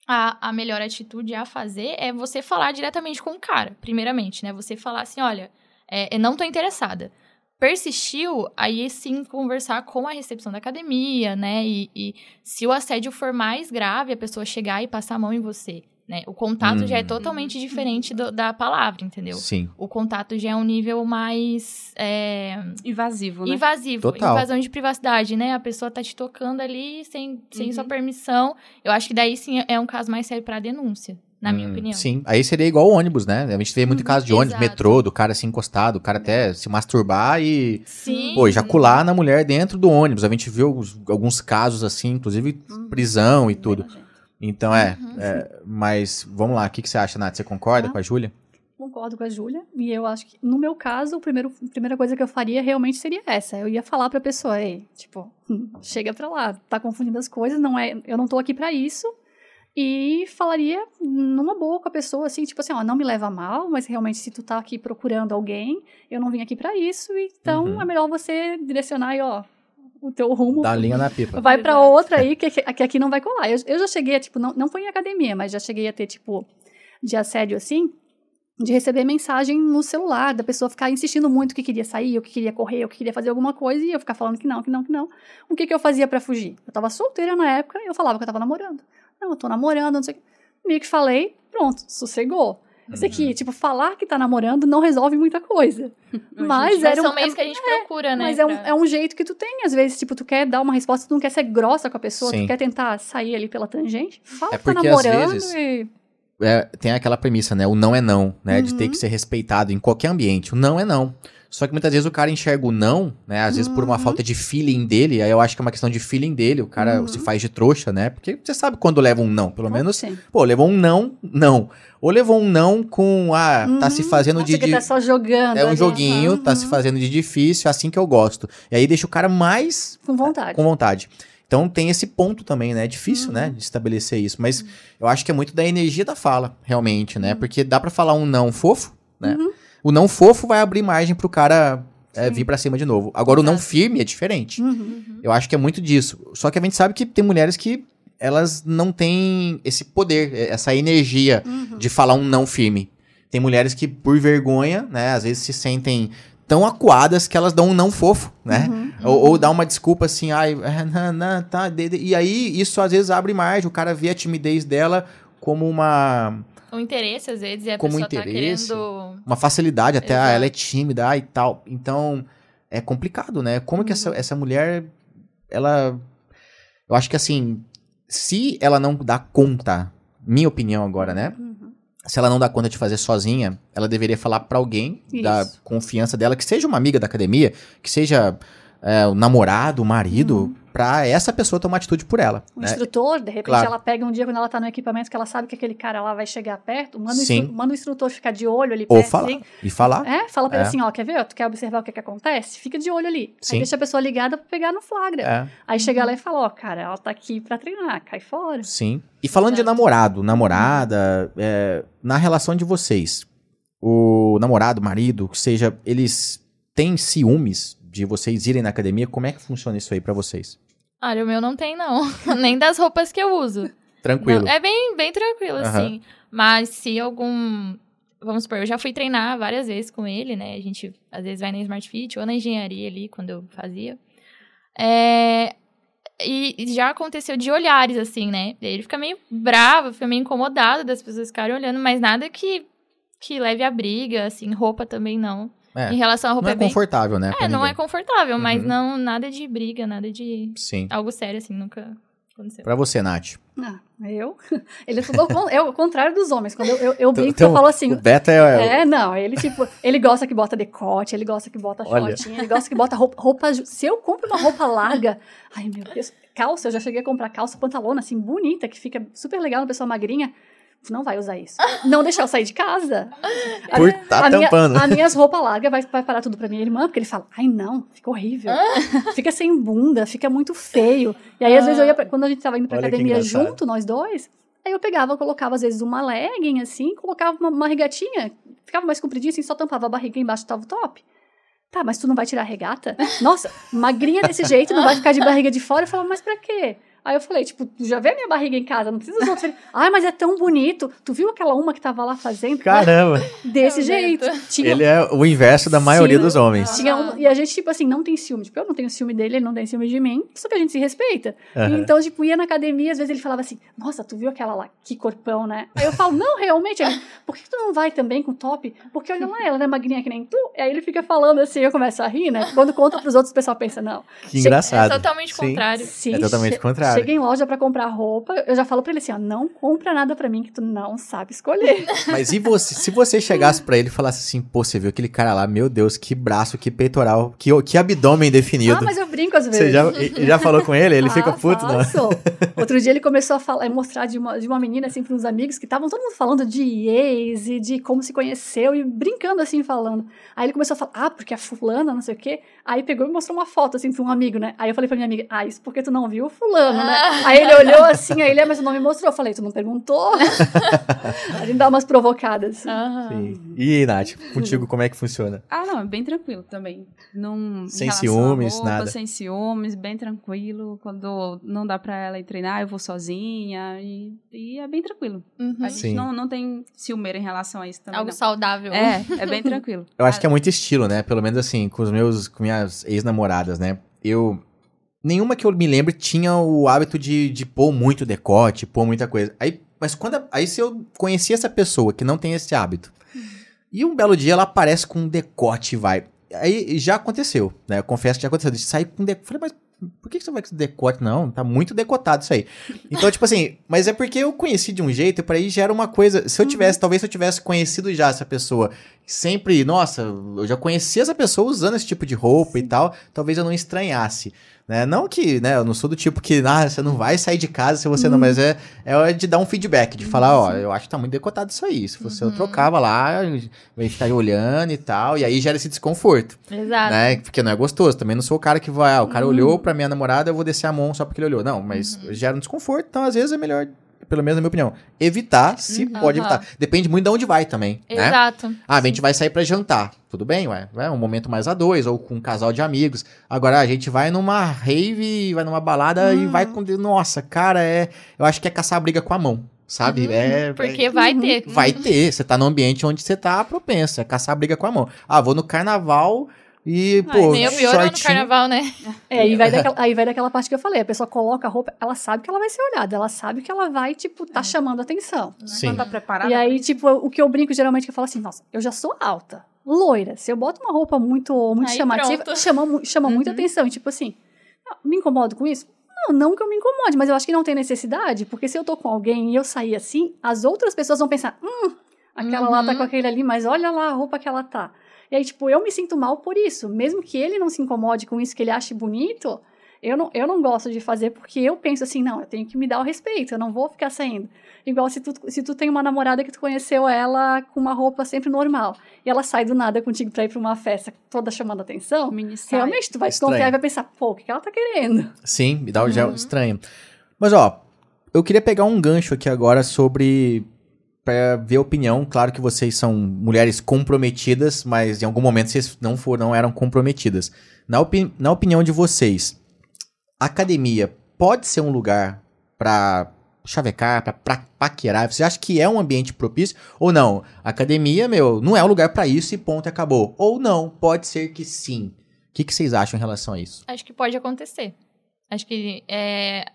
a, a melhor atitude a fazer é você falar diretamente com o cara, primeiramente, né? Você falar assim, olha, é, eu não tô interessada. Persistiu, aí sim conversar com a recepção da academia, né? E, e se o assédio for mais grave, a pessoa chegar e passar a mão em você, né? O contato já é Hum. totalmente diferente do- da palavra, entendeu? Sim. O contato já é um nível mais é, Invasivo, né? invasivo, Total. invasão de privacidade, né? A pessoa tá te tocando ali sem, sem Uhum. sua permissão. Eu acho que daí sim é um caso mais sério pra denúncia, na minha Hum, opinião. Sim. Aí seria igual o ônibus, né? A gente vê muito Uhum, caso de ônibus, exato. metrô, do cara se encostar, do cara até se masturbar e, Sim. pô, ejacular na mulher dentro do ônibus. A gente viu alguns, alguns casos assim, inclusive Uhum. prisão e tudo. Então é, é, mas vamos lá, o que, que você acha, Nath? Você concorda Ah. com a Júlia? Concordo com a Júlia. E eu acho que, no meu caso, o primeiro, a primeira coisa que eu faria realmente seria essa. Eu ia falar pra pessoa, ei, tipo, chega pra lá, tá confundindo as coisas, não é, eu não tô aqui pra isso. E falaria numa boa com a pessoa, assim, tipo assim, ó, não me leva mal, mas realmente se tu tá aqui procurando alguém, eu não vim aqui pra isso, então Uhum. é melhor você direcionar aí, ó, o teu rumo Dá a linha na pipa. Vai pra Exato. outra aí que, que aqui não vai colar. Eu, eu já cheguei a, tipo, não, não foi em academia, mas já cheguei a ter, tipo, de assédio assim, de receber mensagem no celular, da pessoa ficar insistindo muito que queria sair, ou que queria correr, ou que queria fazer alguma coisa, e eu ficar falando que não, que não, que não. O que que eu fazia pra fugir? Eu tava solteira na época, eu falava que eu tava namorando. Não, eu tô namorando, não sei o que. Meio que falei, pronto, sossegou. Isso aqui, tipo, falar que tá namorando não resolve muita coisa. Mas Mas era são um, meios que a gente procura, né? mas é um, pra- é um jeito que tu tem, às vezes, tipo, tu quer dar uma resposta, tu não quer ser grossa com a pessoa, Sim. tu quer tentar sair ali pela tangente, fala É que tá namorando vezes, e... É, tem aquela premissa, né? O não é não, né? De Uhum. ter que ser respeitado em qualquer ambiente. O não é não. Só que muitas vezes o cara enxerga o não, né? Às vezes por uma Uhum. falta de feeling dele, aí eu acho que é uma questão de feeling dele, o cara Uhum. se faz de trouxa, né? Porque você sabe quando leva um não, pelo menos, Sim. pô, levou um não, não. Ou levou um não com, ah, tá se Uhum. fazendo Nossa, de... que tá só jogando. é um ali, joguinho, tá uhum. se fazendo de difícil, é assim que eu gosto. E aí deixa o cara mais Com vontade. com vontade. Então tem esse ponto também, né? É difícil, Uhum. né, de estabelecer isso. Mas eu acho que é muito da energia da fala, realmente, né? Porque dá pra falar um não fofo, né? Uhum. O não fofo vai abrir margem pro cara é, vir pra cima de novo. Agora o não firme é diferente. Uhum. Eu acho que é muito disso. Só que a gente sabe que tem mulheres que elas não têm esse poder, essa energia Uhum. de falar um não firme. Tem mulheres que, por vergonha, né, às vezes se sentem tão acuadas que elas dão um não fofo, né? Uhum. Ou, ou dá uma desculpa assim, ai, é, não, não, tá. de- de- E aí isso às vezes abre margem, o cara vê a timidez dela como uma, O interesse, às vezes, e a Como pessoa interesse. tá querendo... uma facilidade, até ah, Exato. ela é tímida ah, e tal. Então é complicado, né? Como que essa, essa mulher, ela. Eu acho que assim, se ela não dá conta, minha opinião agora, né? Uhum. se ela não dá conta de fazer sozinha, ela deveria falar pra alguém da Isso. confiança dela, que seja uma amiga da academia, que seja é, o namorado, o marido, pra essa pessoa tomar atitude por ela. O né? instrutor, de repente, Claro. ela pega um dia quando ela tá no equipamento que ela sabe que aquele cara lá vai chegar perto, manda, o, Sim. instru- manda o instrutor ficar de olho ali Ou perto. falar. assim. E falar. É, fala pra ele É. assim, ó, quer ver? Tu quer observar o que que acontece? Fica de olho ali. Sim. Aí deixa a pessoa ligada pra pegar no flagra. É, Aí chega lá e fala, ó, cara, ela tá aqui pra treinar, cai fora. sim. E falando de namorado, namorada, é, na relação de vocês, o namorado, marido, que seja, eles têm ciúmes de vocês irem na academia? Como é que funciona isso aí pra vocês? Olha, o meu não tem, não. Nem das roupas que eu uso. Tranquilo. Não, é bem, bem tranquilo, Aham. assim. Mas se algum. Vamos supor, eu já fui treinar várias vezes com ele, né? A gente às vezes vai na Smart Fit ou na engenharia ali, quando eu fazia. É, E e já aconteceu de olhares, assim, né? Ele fica meio bravo, fica meio incomodado das pessoas ficarem olhando, mas nada que, que leve a briga, assim, roupa também não. É, Em relação à roupa Não é bem. confortável, né? É, não ninguém. é confortável, mas Uhum. não nada de briga, nada de Sim. algo sério, assim, nunca aconteceu. Pra você, Nath. Ah, eu? Ele é tudo ao, con- é o contrário dos homens. Quando eu, eu, eu brinco, Então, eu falo assim, O Beta é. É, não, ele tipo, ele gosta que bota decote, ele gosta que bota Olha. shortinho, ele gosta que bota roupa, roupa. Se eu compro uma roupa larga, ai meu Deus, calça, eu já cheguei a comprar calça pantalona assim, bonita, que fica super legal na pessoa magrinha. Não vai usar isso. Não deixar eu sair de casa. A Por minha- tá a minha- tampando. As minhas roupas largas vai, vai parar tudo pra minha irmã, porque ele fala, ai não, fica horrível. fica sem bunda, fica muito feio. E aí, às vezes, eu ia pra, quando a gente tava indo pra Olha academia junto, nós dois, aí eu pegava, colocava, às vezes, uma legging, assim, colocava uma, uma regatinha, ficava mais compridinha, assim, só tampava a barriga e embaixo tava o top. Tá, mas tu não vai tirar a regata? Nossa, magrinha desse jeito, não vai ficar de barriga de fora? Eu falava, mas pra quê? Aí eu falei, tipo, tu já vê a minha barriga em casa, não precisa dos outros. Ai, mas é tão bonito. Tu viu aquela uma que tava lá fazendo? Caramba. Desse Meu jeito. Tinha, Ele é o inverso da maioria Sim. dos homens. tinha uma- e a gente, tipo assim, não tem ciúme. Tipo, eu não tenho ciúme dele, ele não tem ciúme de mim. Só que a gente se respeita. Aham. Então, tipo, ia na academia, às vezes ele falava assim, nossa, tu viu aquela lá? Que corpão, né? Aí eu falo, não, realmente. Ele, Por que tu não vai também com top? Porque olha lá, ela não é magrinha que nem tu. E aí ele fica falando assim, eu começo a rir, né? Quando conta pros outros, o pessoal pensa, não. Que engraçado. É totalmente Sim. contrário. Se É totalmente che- contrário. Chega em loja pra comprar roupa, eu já falo pra ele assim, ó, não compra nada pra mim que tu não sabe escolher. Mas e você, se você chegasse pra ele e falasse assim, pô, você viu aquele cara lá, meu Deus, que braço, que peitoral, que, que abdômen definido. ah, mas eu brinco às vezes. Você já, já falou com ele? Ele Ah, fica puto, não? Outro dia ele começou a falar, a mostrar de uma, de uma menina, assim, para uns amigos que estavam todo mundo falando de ex e de como se conheceu e brincando, assim, falando. Aí ele começou a falar, ah, porque a fulana, não sei o quê. Aí pegou e mostrou uma foto, assim, pra um amigo, né? Aí eu falei pra minha amiga, ah, isso porque tu não viu o fulano, né? Aí ele olhou assim, aí ele, "Ah, mas não me mostrou. Eu falei, tu não perguntou? a gente dá umas provocadas. Aham. Sim. E aí, Nath, contigo como é que funciona? Ah, não, é bem tranquilo também. Não, em Sem ciúmes, roupa, nada. Sem ciúmes, bem tranquilo. Quando não dá pra ela ir treinar, eu vou sozinha. E, e é bem tranquilo. Uhum. A gente Sim. não, não tem ciúmeira em relação a isso também. Algo não. saudável. É, é bem tranquilo. Eu acho que é muito estilo, né? Pelo menos assim, com os meus, com minhas ex-namoradas, né? Eu. Nenhuma que eu me lembre tinha o hábito de, de pôr muito decote, pôr muita coisa. Aí, mas quando. a- Aí se eu conheci essa pessoa que não tem esse hábito, e um belo dia ela aparece com um decote e vai. Aí já aconteceu, né? Eu confesso que já aconteceu. De sair com decote. Falei, mas por que você vai com decote? Não, tá muito decotado isso aí. Então, tipo assim, mas é porque eu conheci de um jeito pra aí já era uma coisa. Se eu tivesse, talvez se eu tivesse conhecido já essa pessoa, sempre, nossa, eu já conhecia essa pessoa usando esse tipo de roupa e tal, talvez eu não estranhasse. Né? Não que, né, eu não sou do tipo que, ah, você não vai sair de casa se você não, mas é, é de dar um feedback, de falar, ó, eu acho que tá muito decotado isso aí. Se fosse eu trocava lá, vai ficar olhando e tal, e aí gera esse desconforto Exato. né? Porque não é gostoso. Também não sou o cara que vai, ah, o cara olhou pra minha namorada, eu vou descer a mão só porque ele olhou. Não, mas gera um desconforto, então às vezes é melhor, pelo menos na minha opinião, evitar, se pode Aham. evitar. Depende muito de onde vai também, né? Exato. Ah, a gente vai sair pra jantar. Tudo bem, ué. É um momento mais a dois, ou com um casal de amigos. Agora, a gente vai numa rave, vai numa balada e vai com. Nossa, cara, é. Eu acho que é caçar briga com a mão, sabe? É. Porque vai ter. Vai ter. Você tá no ambiente onde você tá propenso. É caçar briga com a mão. Ah, vou no carnaval e, pô, Nem o pior é no carnaval, né? É, aí vai, daquela, aí vai daquela parte que eu falei, a pessoa coloca a roupa, ela sabe que ela vai ser olhada, ela sabe que ela vai, tipo, tá chamando atenção. Sim. Quando tá preparada. E aí, tipo, o que eu brinco geralmente que eu falo assim, nossa, eu já sou alta, loira. Se eu boto uma roupa muito, muito Aí chamativa, pronto. chama, chama muita Uhum. atenção. E tipo assim, ah, me incomodo com isso? Não, não que eu me incomode, mas eu acho que não tem necessidade, porque se eu tô com alguém e eu sair assim, as outras pessoas vão pensar, hum, aquela lá tá Uhum. com aquele ali, mas olha lá a roupa que ela tá. E aí, tipo, eu me sinto mal por isso. Mesmo que ele não se incomode com isso, que ele ache bonito, eu não, eu não gosto de fazer porque eu penso assim, não, eu tenho que me dar o respeito, eu não vou ficar saindo. Igual se tu, se tu tem uma namorada que tu conheceu ela com uma roupa sempre normal, e ela sai do nada contigo pra ir pra uma festa toda chamando atenção, realmente tu vai Estranho. desconfiar e vai pensar, pô, o que que ela tá querendo? Sim, me dá um gel estranho. Mas, ó, eu queria pegar um gancho aqui agora sobre. Pra ver a opinião. Claro que vocês são mulheres comprometidas, mas em algum momento vocês não foram, não eram comprometidas. Na, opi- na opinião de vocês, academia pode ser um lugar pra chavecar, pra paquerar? Você acha que é um ambiente propício? Ou não? Academia, meu, não é um lugar pra isso e ponto, acabou. Ou não, pode ser que sim. O que, que vocês acham em relação a isso? Acho que pode acontecer. Acho que é,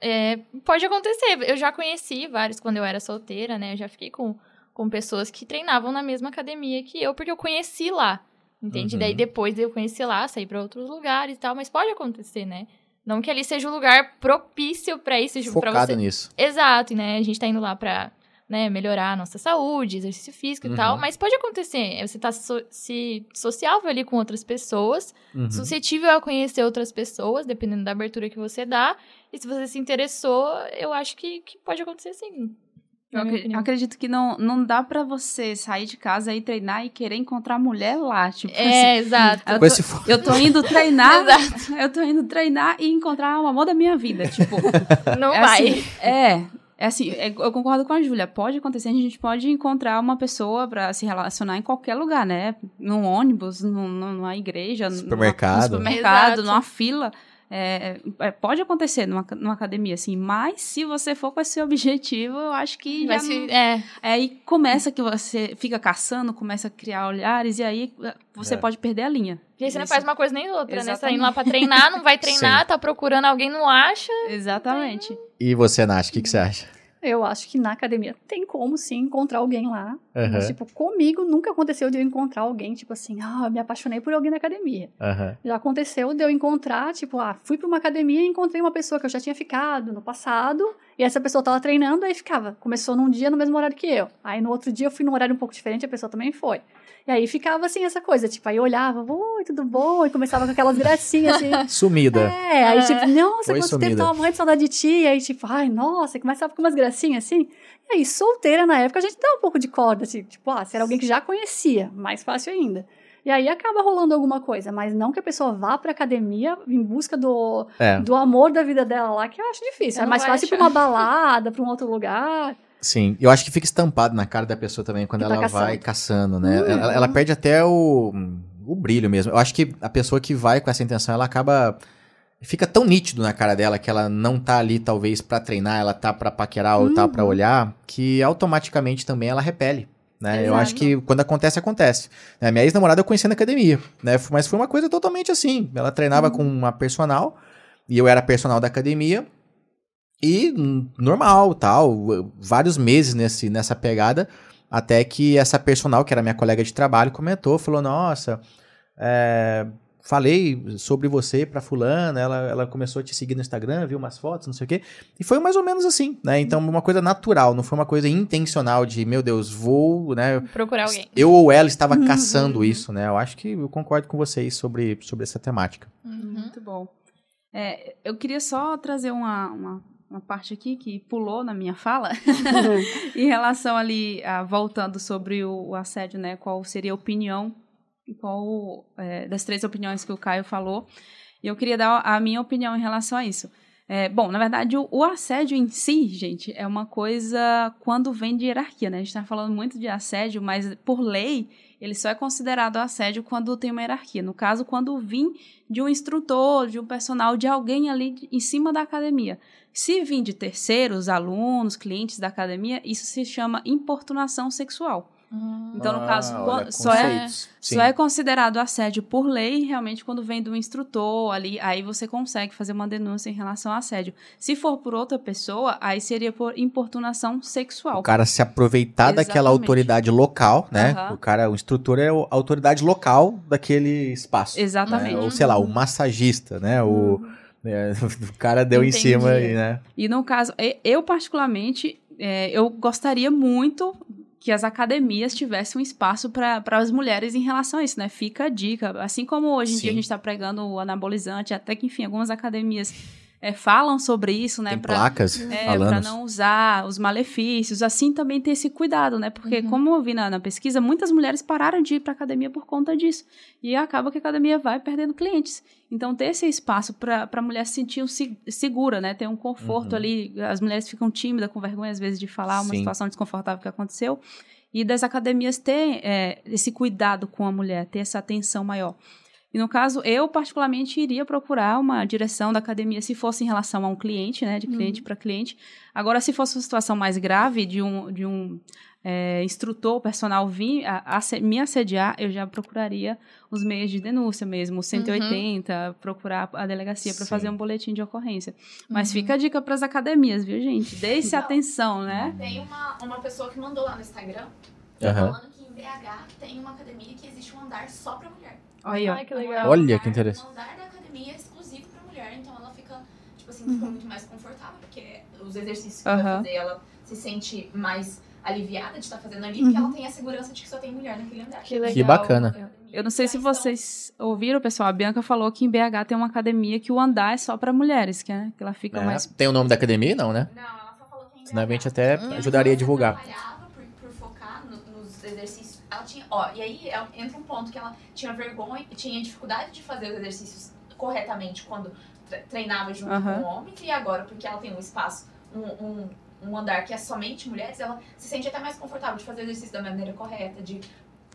é, pode acontecer. Eu já conheci vários quando eu era solteira, né? Eu já fiquei com, com pessoas que treinavam na mesma academia que eu, porque eu conheci lá. Entende? Uhum. Daí depois eu conheci lá, saí pra outros lugares e tal, mas pode acontecer, né? Não que ali seja o lugar propício pra isso, tipo, pra Focado você nisso. Exato, né? A gente tá indo lá pra né, melhorar a nossa saúde, exercício físico Uhum. e tal, mas pode acontecer. Você tá so- se sociável ali com outras pessoas, Uhum. suscetível a conhecer outras pessoas, dependendo da abertura que você dá. E se você se interessou, eu acho que, que pode acontecer sim. Eu na minha acre- opinião. acredito que não, não dá pra você sair de casa e treinar e querer encontrar mulher lá. Tipo, assim, É, exato. eu tô, eu tô indo treinar, eu tô indo treinar e encontrar o amor da minha vida. Tipo, Não é vai. assim, é, é assim, é- eu concordo com a Júlia. Pode acontecer, a gente pode encontrar uma pessoa pra se relacionar em qualquer lugar, né? Num ônibus, num- numa igreja, numa- Supermercado. num supermercado, Exato. numa fila. É, é, pode acontecer numa, numa academia, assim, mas se você for com esse objetivo, eu acho que Vai já se- não- é, é aí começa que você fica caçando, começa a criar olhares, e aí eh, você É. pode perder a linha. e aí você não Isso. faz uma coisa nem outra, né? Você tá Exatamente. indo lá pra treinar, não vai treinar, tá procurando alguém, não acha. Exatamente. E você, Nath, o que, que você acha? Eu acho que na academia tem como sim encontrar alguém lá. Aham. Mas, tipo, comigo nunca aconteceu de eu encontrar alguém, tipo assim, ah, eu me apaixonei por alguém na academia. Aham. Já aconteceu de eu encontrar, tipo, ah, fui pra uma academia e encontrei uma pessoa que eu já tinha ficado no passado, e essa pessoa tava treinando, aí ficava. Começou num dia no mesmo horário que eu. Aí no outro dia eu fui num horário um pouco diferente, a pessoa também foi. E aí ficava assim essa coisa, tipo, aí eu olhava, oi, tudo bom? E começava com aquelas gracinhas assim. Sumida. É, aí tipo, nossa, Foi quanto sumida. tempo tava morrendo de saudade de ti. E aí, tipo, ai, nossa, começava com umas gracinhas assim. E aí, solteira na época, a gente dá um pouco de corda, assim, tipo, ah, se era alguém que já conhecia, mais fácil ainda. E aí acaba rolando alguma coisa, mas não que a pessoa vá pra academia em busca do, É, do amor da vida dela lá, que eu acho difícil. Eu É mais fácil ir pra uma balada, pra um outro lugar. Sim. Eu acho que fica estampado na cara da pessoa também quando tá ela vai caçando. caçando, né? Uhum. Ela, ela perde até o, o brilho mesmo. Eu acho que a pessoa que vai com essa intenção, ela acaba. Fica tão nítido na cara dela que ela não tá ali, talvez, pra treinar, ela tá pra paquerar ou tá pra Uhum. olhar, que automaticamente também ela repele. Né? Eu acho que quando acontece, acontece. Né, Minha ex-namorada eu conheci na academia, né? Mas foi uma coisa totalmente assim. Ela treinava com uma personal, e eu era personal da academia. E hum, normal, tal, vários meses nesse, nessa pegada, até que essa personal, que era minha colega de trabalho, comentou, falou, nossa, é, falei sobre você pra fulana, ela, ela começou a te seguir no Instagram, viu umas fotos, não sei o quê, e foi mais ou menos assim, né, então uma coisa natural, não foi uma coisa intencional de, meu Deus, vou, né, Procurar alguém. eu ou ela estava Uhum. caçando isso, né, eu acho que eu concordo com vocês sobre, sobre essa temática. Uhum. Muito bom. É, eu queria só trazer uma, uma, uma parte aqui que pulou na minha fala, em relação ali, a, voltando sobre o, o assédio, né? Qual seria a opinião, qual é, das três opiniões que o Caio falou. E eu queria dar a minha opinião em relação a isso. É, bom, na verdade, o, o assédio em si, gente, é uma coisa quando vem de hierarquia, né? A gente está falando muito de assédio, mas por lei, ele só é considerado assédio quando tem uma hierarquia. No caso, quando vim de um instrutor, de um personal, de alguém ali em cima da academia. Se vir de terceiros, alunos, clientes da academia, isso se chama importunação sexual. Hum. Então, no caso, Ah, quan- olha, só é. Sim. só é considerado assédio por lei, realmente, quando vem do instrutor ali, aí você consegue fazer uma denúncia em relação ao assédio. Se for por outra pessoa, aí seria por importunação sexual. O cara se aproveitar daquela Exatamente. autoridade local, né? Aham. O cara, o instrutor é a autoridade local daquele espaço. Exatamente. né? Ou sei lá, o massagista, né? O, é, o cara deu Entendi. em cima aí, né? E no caso, eu particularmente, é, eu gostaria muito que as academias tivessem um espaço para as mulheres em relação a isso, né? Fica a dica. Assim como hoje em Sim. dia a gente está pregando o anabolizante, até que, enfim, algumas academias é, falam sobre isso, né? Tem pra- placas é, falando. para não usar os malefícios, assim também ter esse cuidado, né? Porque, como eu vi na, na pesquisa, muitas mulheres pararam de ir para academia por conta disso. E acaba que a academia vai perdendo clientes. Então, ter esse espaço para a mulher se sentir um se- segura, né? Ter um conforto Uhum. ali. As mulheres ficam tímidas, com vergonha, às vezes, de falar uma Sim. situação desconfortável que aconteceu. E das academias ter é, esse cuidado com a mulher, ter essa atenção maior. E no caso, eu particularmente iria procurar uma direção da academia se fosse em relação a um cliente, né, de cliente para cliente. Agora, se fosse uma situação mais grave de um, de um é, instrutor personal vir a- asse- me assediar, eu já procuraria os meios de denúncia mesmo, o 180, procurar a delegacia para fazer um boletim de ocorrência. Mas fica a dica para as academias, viu, gente? Deem-se Não. atenção, né? Tem uma, uma pessoa que mandou lá no Instagram falando que em BH tem uma academia que existe um andar só pra mulher. Olha, Ai, que legal. Olha, que interessante. Um andar da academia é exclusivo pra mulher, então ela fica, tipo assim, fica muito mais confortável, porque os exercícios que vai Aham. fazer, ela se sente mais aliviada de estar fazendo ali, porque ela tem a segurança de que só tem mulher naquele andar. Que legal. Que bacana. Eu não sei se Então, vocês ouviram, pessoal. A Bianca falou que em BH tem uma academia que o andar é só para mulheres, que, é, que ela fica É. mais. Tem o nome da academia? Não, né? Não, ela só falou que em Senão a gente até Hum. ajudaria a Ela divulgar. Ela tinha, ó, e aí é- entra um ponto que ela tinha vergonha e tinha dificuldade de fazer os exercícios corretamente quando tre- treinava junto Aham. com homens e agora porque ela tem um espaço, um, um, um andar que é somente mulheres, ela se sente até mais confortável de fazer o exercício da maneira correta, de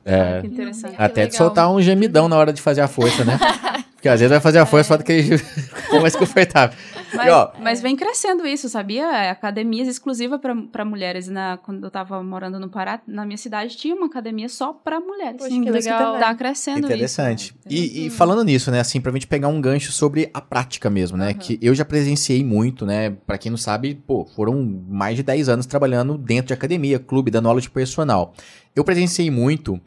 É. Que interessante. Que Até de legal. soltar um gemidão na hora de fazer a força, né? Porque às vezes vai fazer a força só daquele ficou mais confortável. Mas, E, ó, mas vem crescendo isso, sabia? É, Academias exclusivas para mulheres. Na, quando eu tava morando no Pará, na minha cidade, tinha uma academia só para mulheres. Poxa, que Inglês que legal. Tá crescendo Interessante. isso. E, e falando nisso, né, assim, pra gente pegar um gancho sobre a prática mesmo, né, Aham. que eu já presenciei muito, né, pra quem não sabe, pô, foram mais de 10 anos trabalhando dentro de academia, clube, dando aula de personal. Eu presenciei muito,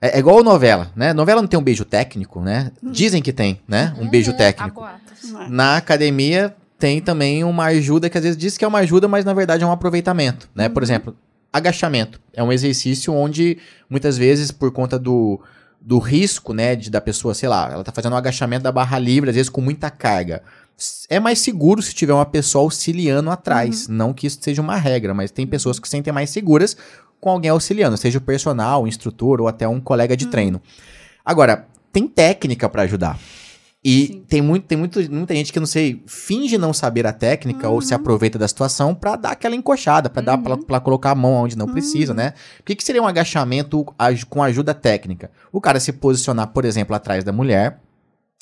é, é igual novela, né, novela não tem um beijo técnico, né, dizem que tem, né, um beijo Uhum. técnico. É. Na academia tem também uma ajuda que às vezes diz que é uma ajuda, mas na verdade é um aproveitamento, né? Por exemplo, agachamento. É um exercício onde muitas vezes por conta do, do risco, né, de, da pessoa, sei lá, ela tá fazendo um agachamento da barra livre, às vezes com muita carga. É mais seguro se tiver uma pessoa auxiliando atrás. Não que isso seja uma regra, mas tem pessoas que se sentem mais seguras com alguém auxiliando, seja o personal, o instrutor ou até um colega de treino. Agora, tem técnica pra ajudar. E Sim. tem, muito, tem muito, muita gente que, não sei, finge não saber a técnica ou se aproveita da situação pra dar aquela encoxada, pra dar pra, pra colocar a mão onde não precisa, né? O que, que seria um agachamento com ajuda técnica? O cara se posicionar, por exemplo, atrás da mulher,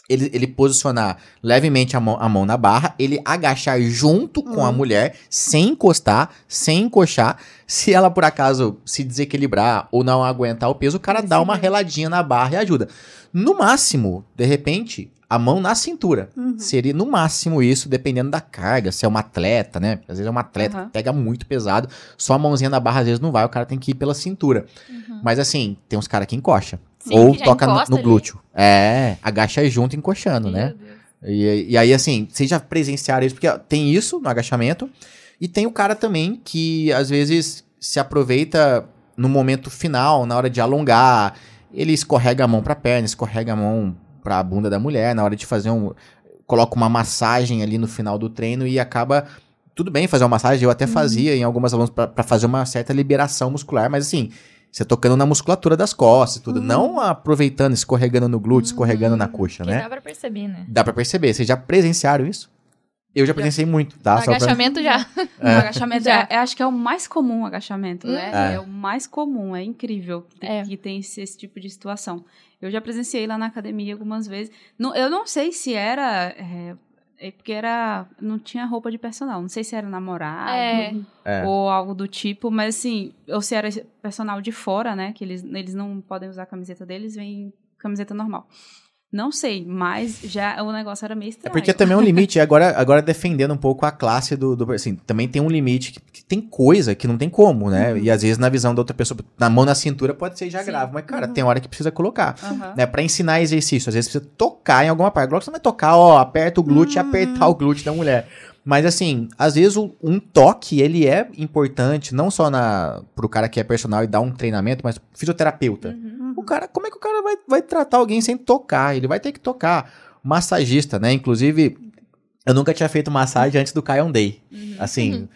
ele, ele posicionar levemente a mão, a mão na barra, ele agachar junto com a mulher, sem encostar, sem encoxar. Se ela, por acaso, se desequilibrar ou não aguentar o peso, o cara dá uma reladinha na barra e ajuda. No máximo, de repente, a mão na cintura. Uhum. Seria no máximo isso, dependendo da carga. Se é um atleta, né? Às vezes é um atleta Aham. que pega muito pesado, só a mãozinha na barra às vezes não vai, o cara tem que ir pela cintura. Mas assim, tem uns caras que encoxa. Sim, ou toca no, no ali. glúteo. É, agacha junto encoxando, né? Meu Deus. E, e aí, assim, vocês já presenciaram isso? Porque tem isso no agachamento, e tem o cara também que às vezes se aproveita no momento final, na hora de alongar, ele escorrega a mão pra perna, escorrega a mão pra bunda da mulher, na hora de fazer um. Coloca uma massagem ali no final do treino e acaba. Tudo bem fazer uma massagem, eu até fazia em algumas alunos pra fazer uma certa liberação muscular, mas assim, você tocando na musculatura das costas, tudo, não aproveitando, escorregando no glúteo, escorregando na coxa, Que né? dá pra perceber, né? Dá pra perceber. Vocês já presenciaram isso? Eu já presenciei muito, tá? Pra- Agachamento já. O agachamento Já. é, é- acho que é o mais comum, o agachamento, né? É. É. o mais comum, é incrível que tem, É. que tem esse, esse tipo de situação. Eu já presenciei lá na academia algumas vezes. Não- eu não sei se era. É, porque era. Não tinha roupa de personal. Não sei se era namorado É. É. ou algo do tipo, mas assim, ou se era personal de fora, né? Que eles, eles não podem usar a camiseta deles, vem camiseta normal. Não sei, mas já o negócio era meio É estranho. porque também é um limite. Agora, agora defendendo um pouco a classe do, do. Assim, também tem um limite que, que tem coisa que não tem como, né? E às vezes na visão da outra pessoa, na mão na cintura pode ser já Sim. grave. Mas, cara, tem hora que precisa colocar. Aham. Né, pra ensinar exercício, às vezes precisa tocar em alguma parte. Agora você não vai tocar, ó, aperta o glúteo e apertar o glúteo da mulher. Mas assim, às vezes o- um toque, ele é importante, não só na, pro cara que é personal e dá um treinamento, mas fisioterapeuta. Uhum. O cara, como é que o cara vai, vai tratar alguém sem tocar? Ele vai ter que tocar. Massagista, né? Inclusive, eu nunca tinha feito massagem antes do Kion Day. Assim,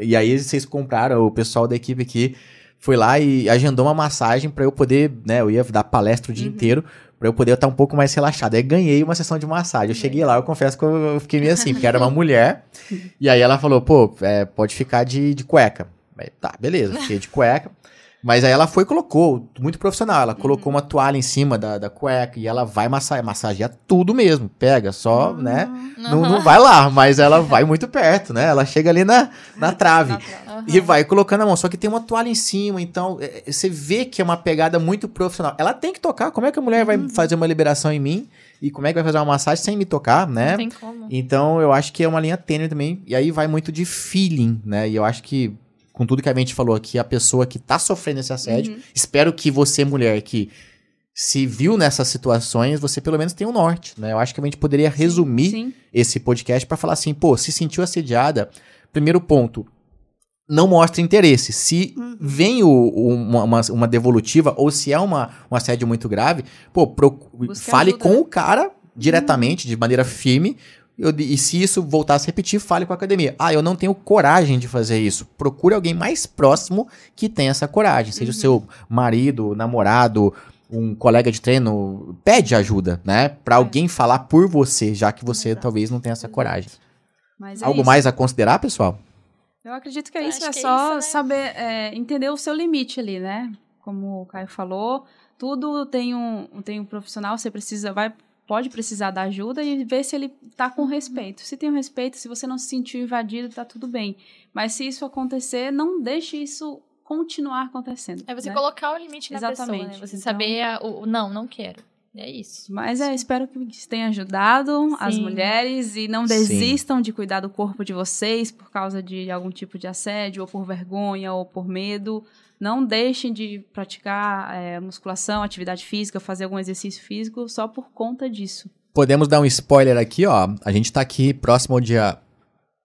e aí vocês compraram, o pessoal da equipe aqui foi lá e agendou uma massagem pra eu poder, né? Eu ia dar palestra o dia inteiro pra eu poder estar um pouco mais relaxado. Aí ganhei uma sessão de massagem. Eu cheguei lá, eu confesso que eu eu fiquei meio assim, porque era uma mulher. E aí ela falou, pô, é, pode ficar de, de cueca. Aí, tá, beleza, fiquei de cueca. Mas aí ela foi e colocou, muito profissional, ela colocou uma toalha em cima da, da cueca e ela vai massagear, massagear tudo mesmo, pega, só, né, não, não vai lá, mas ela vai muito perto, né, ela chega ali na, na trave e vai colocando a mão, só que tem uma toalha em cima, então é, é, você vê que é uma pegada muito profissional. Ela tem que tocar, como é que a mulher vai fazer uma liberação em mim e como é que vai fazer uma massagem sem me tocar, né? Não tem como. Então eu acho que é uma linha tênue também. E aí vai muito de feeling, né? E eu acho que, com tudo que a gente falou aqui, a pessoa que tá sofrendo esse assédio, espero que você, mulher, que se viu nessas situações, você pelo menos tem um norte, né? Eu acho que a gente poderia resumir Sim. esse podcast pra falar assim, pô, se sentiu assediada, primeiro ponto, não mostre interesse. Se vem o- o- uma, uma- devolutiva ou se é uma, um assédio muito grave, pô, fale ajuda, com o cara diretamente, de maneira firme. Eu e se isso voltar a se repetir, fale com a academia. Ah, eu não tenho coragem de fazer isso. Procure alguém mais próximo que tenha essa coragem. Seja o seu marido, namorado, um colega de treino. Pede ajuda, né? Pra alguém falar por você, já que você Exato. talvez não tenha essa coragem. Mas é Algo isso. mais a considerar, pessoal? Eu acredito que é isso, é que é só isso, né? saber é, entender o seu limite ali, né? Como o Caio falou, tudo tem um, tem um profissional, você precisa, vai, pode precisar da ajuda e ver se ele tá com respeito. Se tem um respeito, se você não se sentiu invadido, tá tudo bem. Mas se isso acontecer, não deixe isso continuar acontecendo. É você né? colocar o limite na Exatamente. pessoa, né? Você Então- saber a- o, o não, não quero. É isso. Mas é, espero que isso tenha ajudado as Sim. mulheres e não Sim. desistam de cuidar do corpo de vocês por causa de algum tipo de assédio, ou por vergonha, ou por medo. Não deixem de praticar é, musculação, atividade física, fazer algum exercício físico só por conta disso. Podemos dar um spoiler aqui, ó. A gente tá aqui próximo ao dia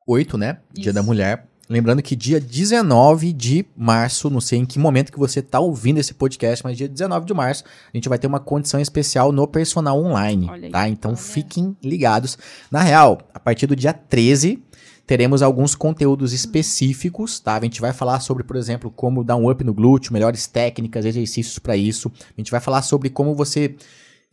8, né? Dia Isso. da Mulher. Lembrando que dia 19 de março, não sei em que momento que você tá ouvindo esse podcast, mas dia 19 de março, a gente vai ter uma condição especial no Personal Online, aí. tá? Então Olha. fiquem ligados. Na real, a partir do dia 13, teremos alguns conteúdos específicos, tá? A gente vai falar sobre, por exemplo, como dar um up no glúteo, melhores técnicas, exercícios para isso. A gente vai falar sobre como você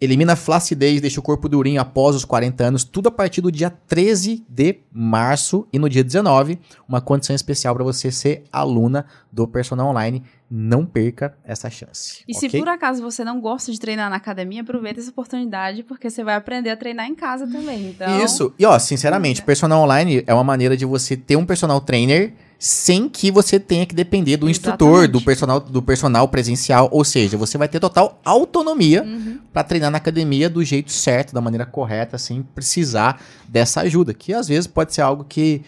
elimina a flacidez, deixa o corpo durinho após os 40 anos, tudo a partir do dia 13 de março e no dia 19, uma condição especial para você ser aluna do Personal Online. Não perca essa chance. E ok? se por acaso você não gosta de treinar na academia, aproveita essa oportunidade, porque você vai aprender a treinar em casa também. Então, Isso. E ó, sinceramente, personal online é uma maneira de você ter um personal trainer sem que você tenha que depender do instrutor, Exatamente. do personal, do personal presencial. Ou seja, você vai ter total autonomia Uhum. pra treinar na academia do jeito certo, da maneira correta, sem precisar dessa ajuda, que às vezes pode ser algo que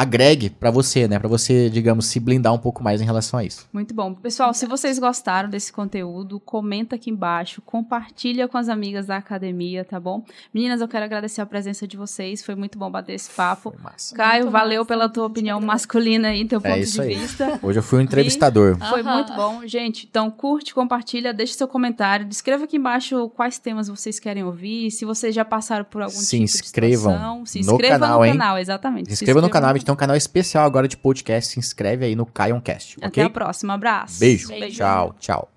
agregue pra você, né? Pra você, digamos, se blindar um pouco mais em relação a isso. Muito bom. Pessoal, se vocês gostaram desse conteúdo, comenta aqui embaixo, compartilha com as amigas da academia, tá bom? Meninas, eu quero agradecer a presença de vocês, foi muito bom bater esse papo. Caio, Muito valeu massa. pela tua opinião masculina aí, teu É ponto isso de aí. vista. Hoje eu fui um entrevistador. Foi Aham. muito bom. Gente, então curte, compartilha, deixe seu comentário, escreva aqui embaixo quais temas vocês querem ouvir, se vocês já passaram por algum Se tipo inscrevam de situação. Se no inscreva canal, no hein? canal, exatamente. Se inscreva no canal, a gente tem um canal especial agora de podcast. Se inscreve aí no Caioncast. Até a o próximo. Abraço. Beijo. Beijo. Tchau, tchau.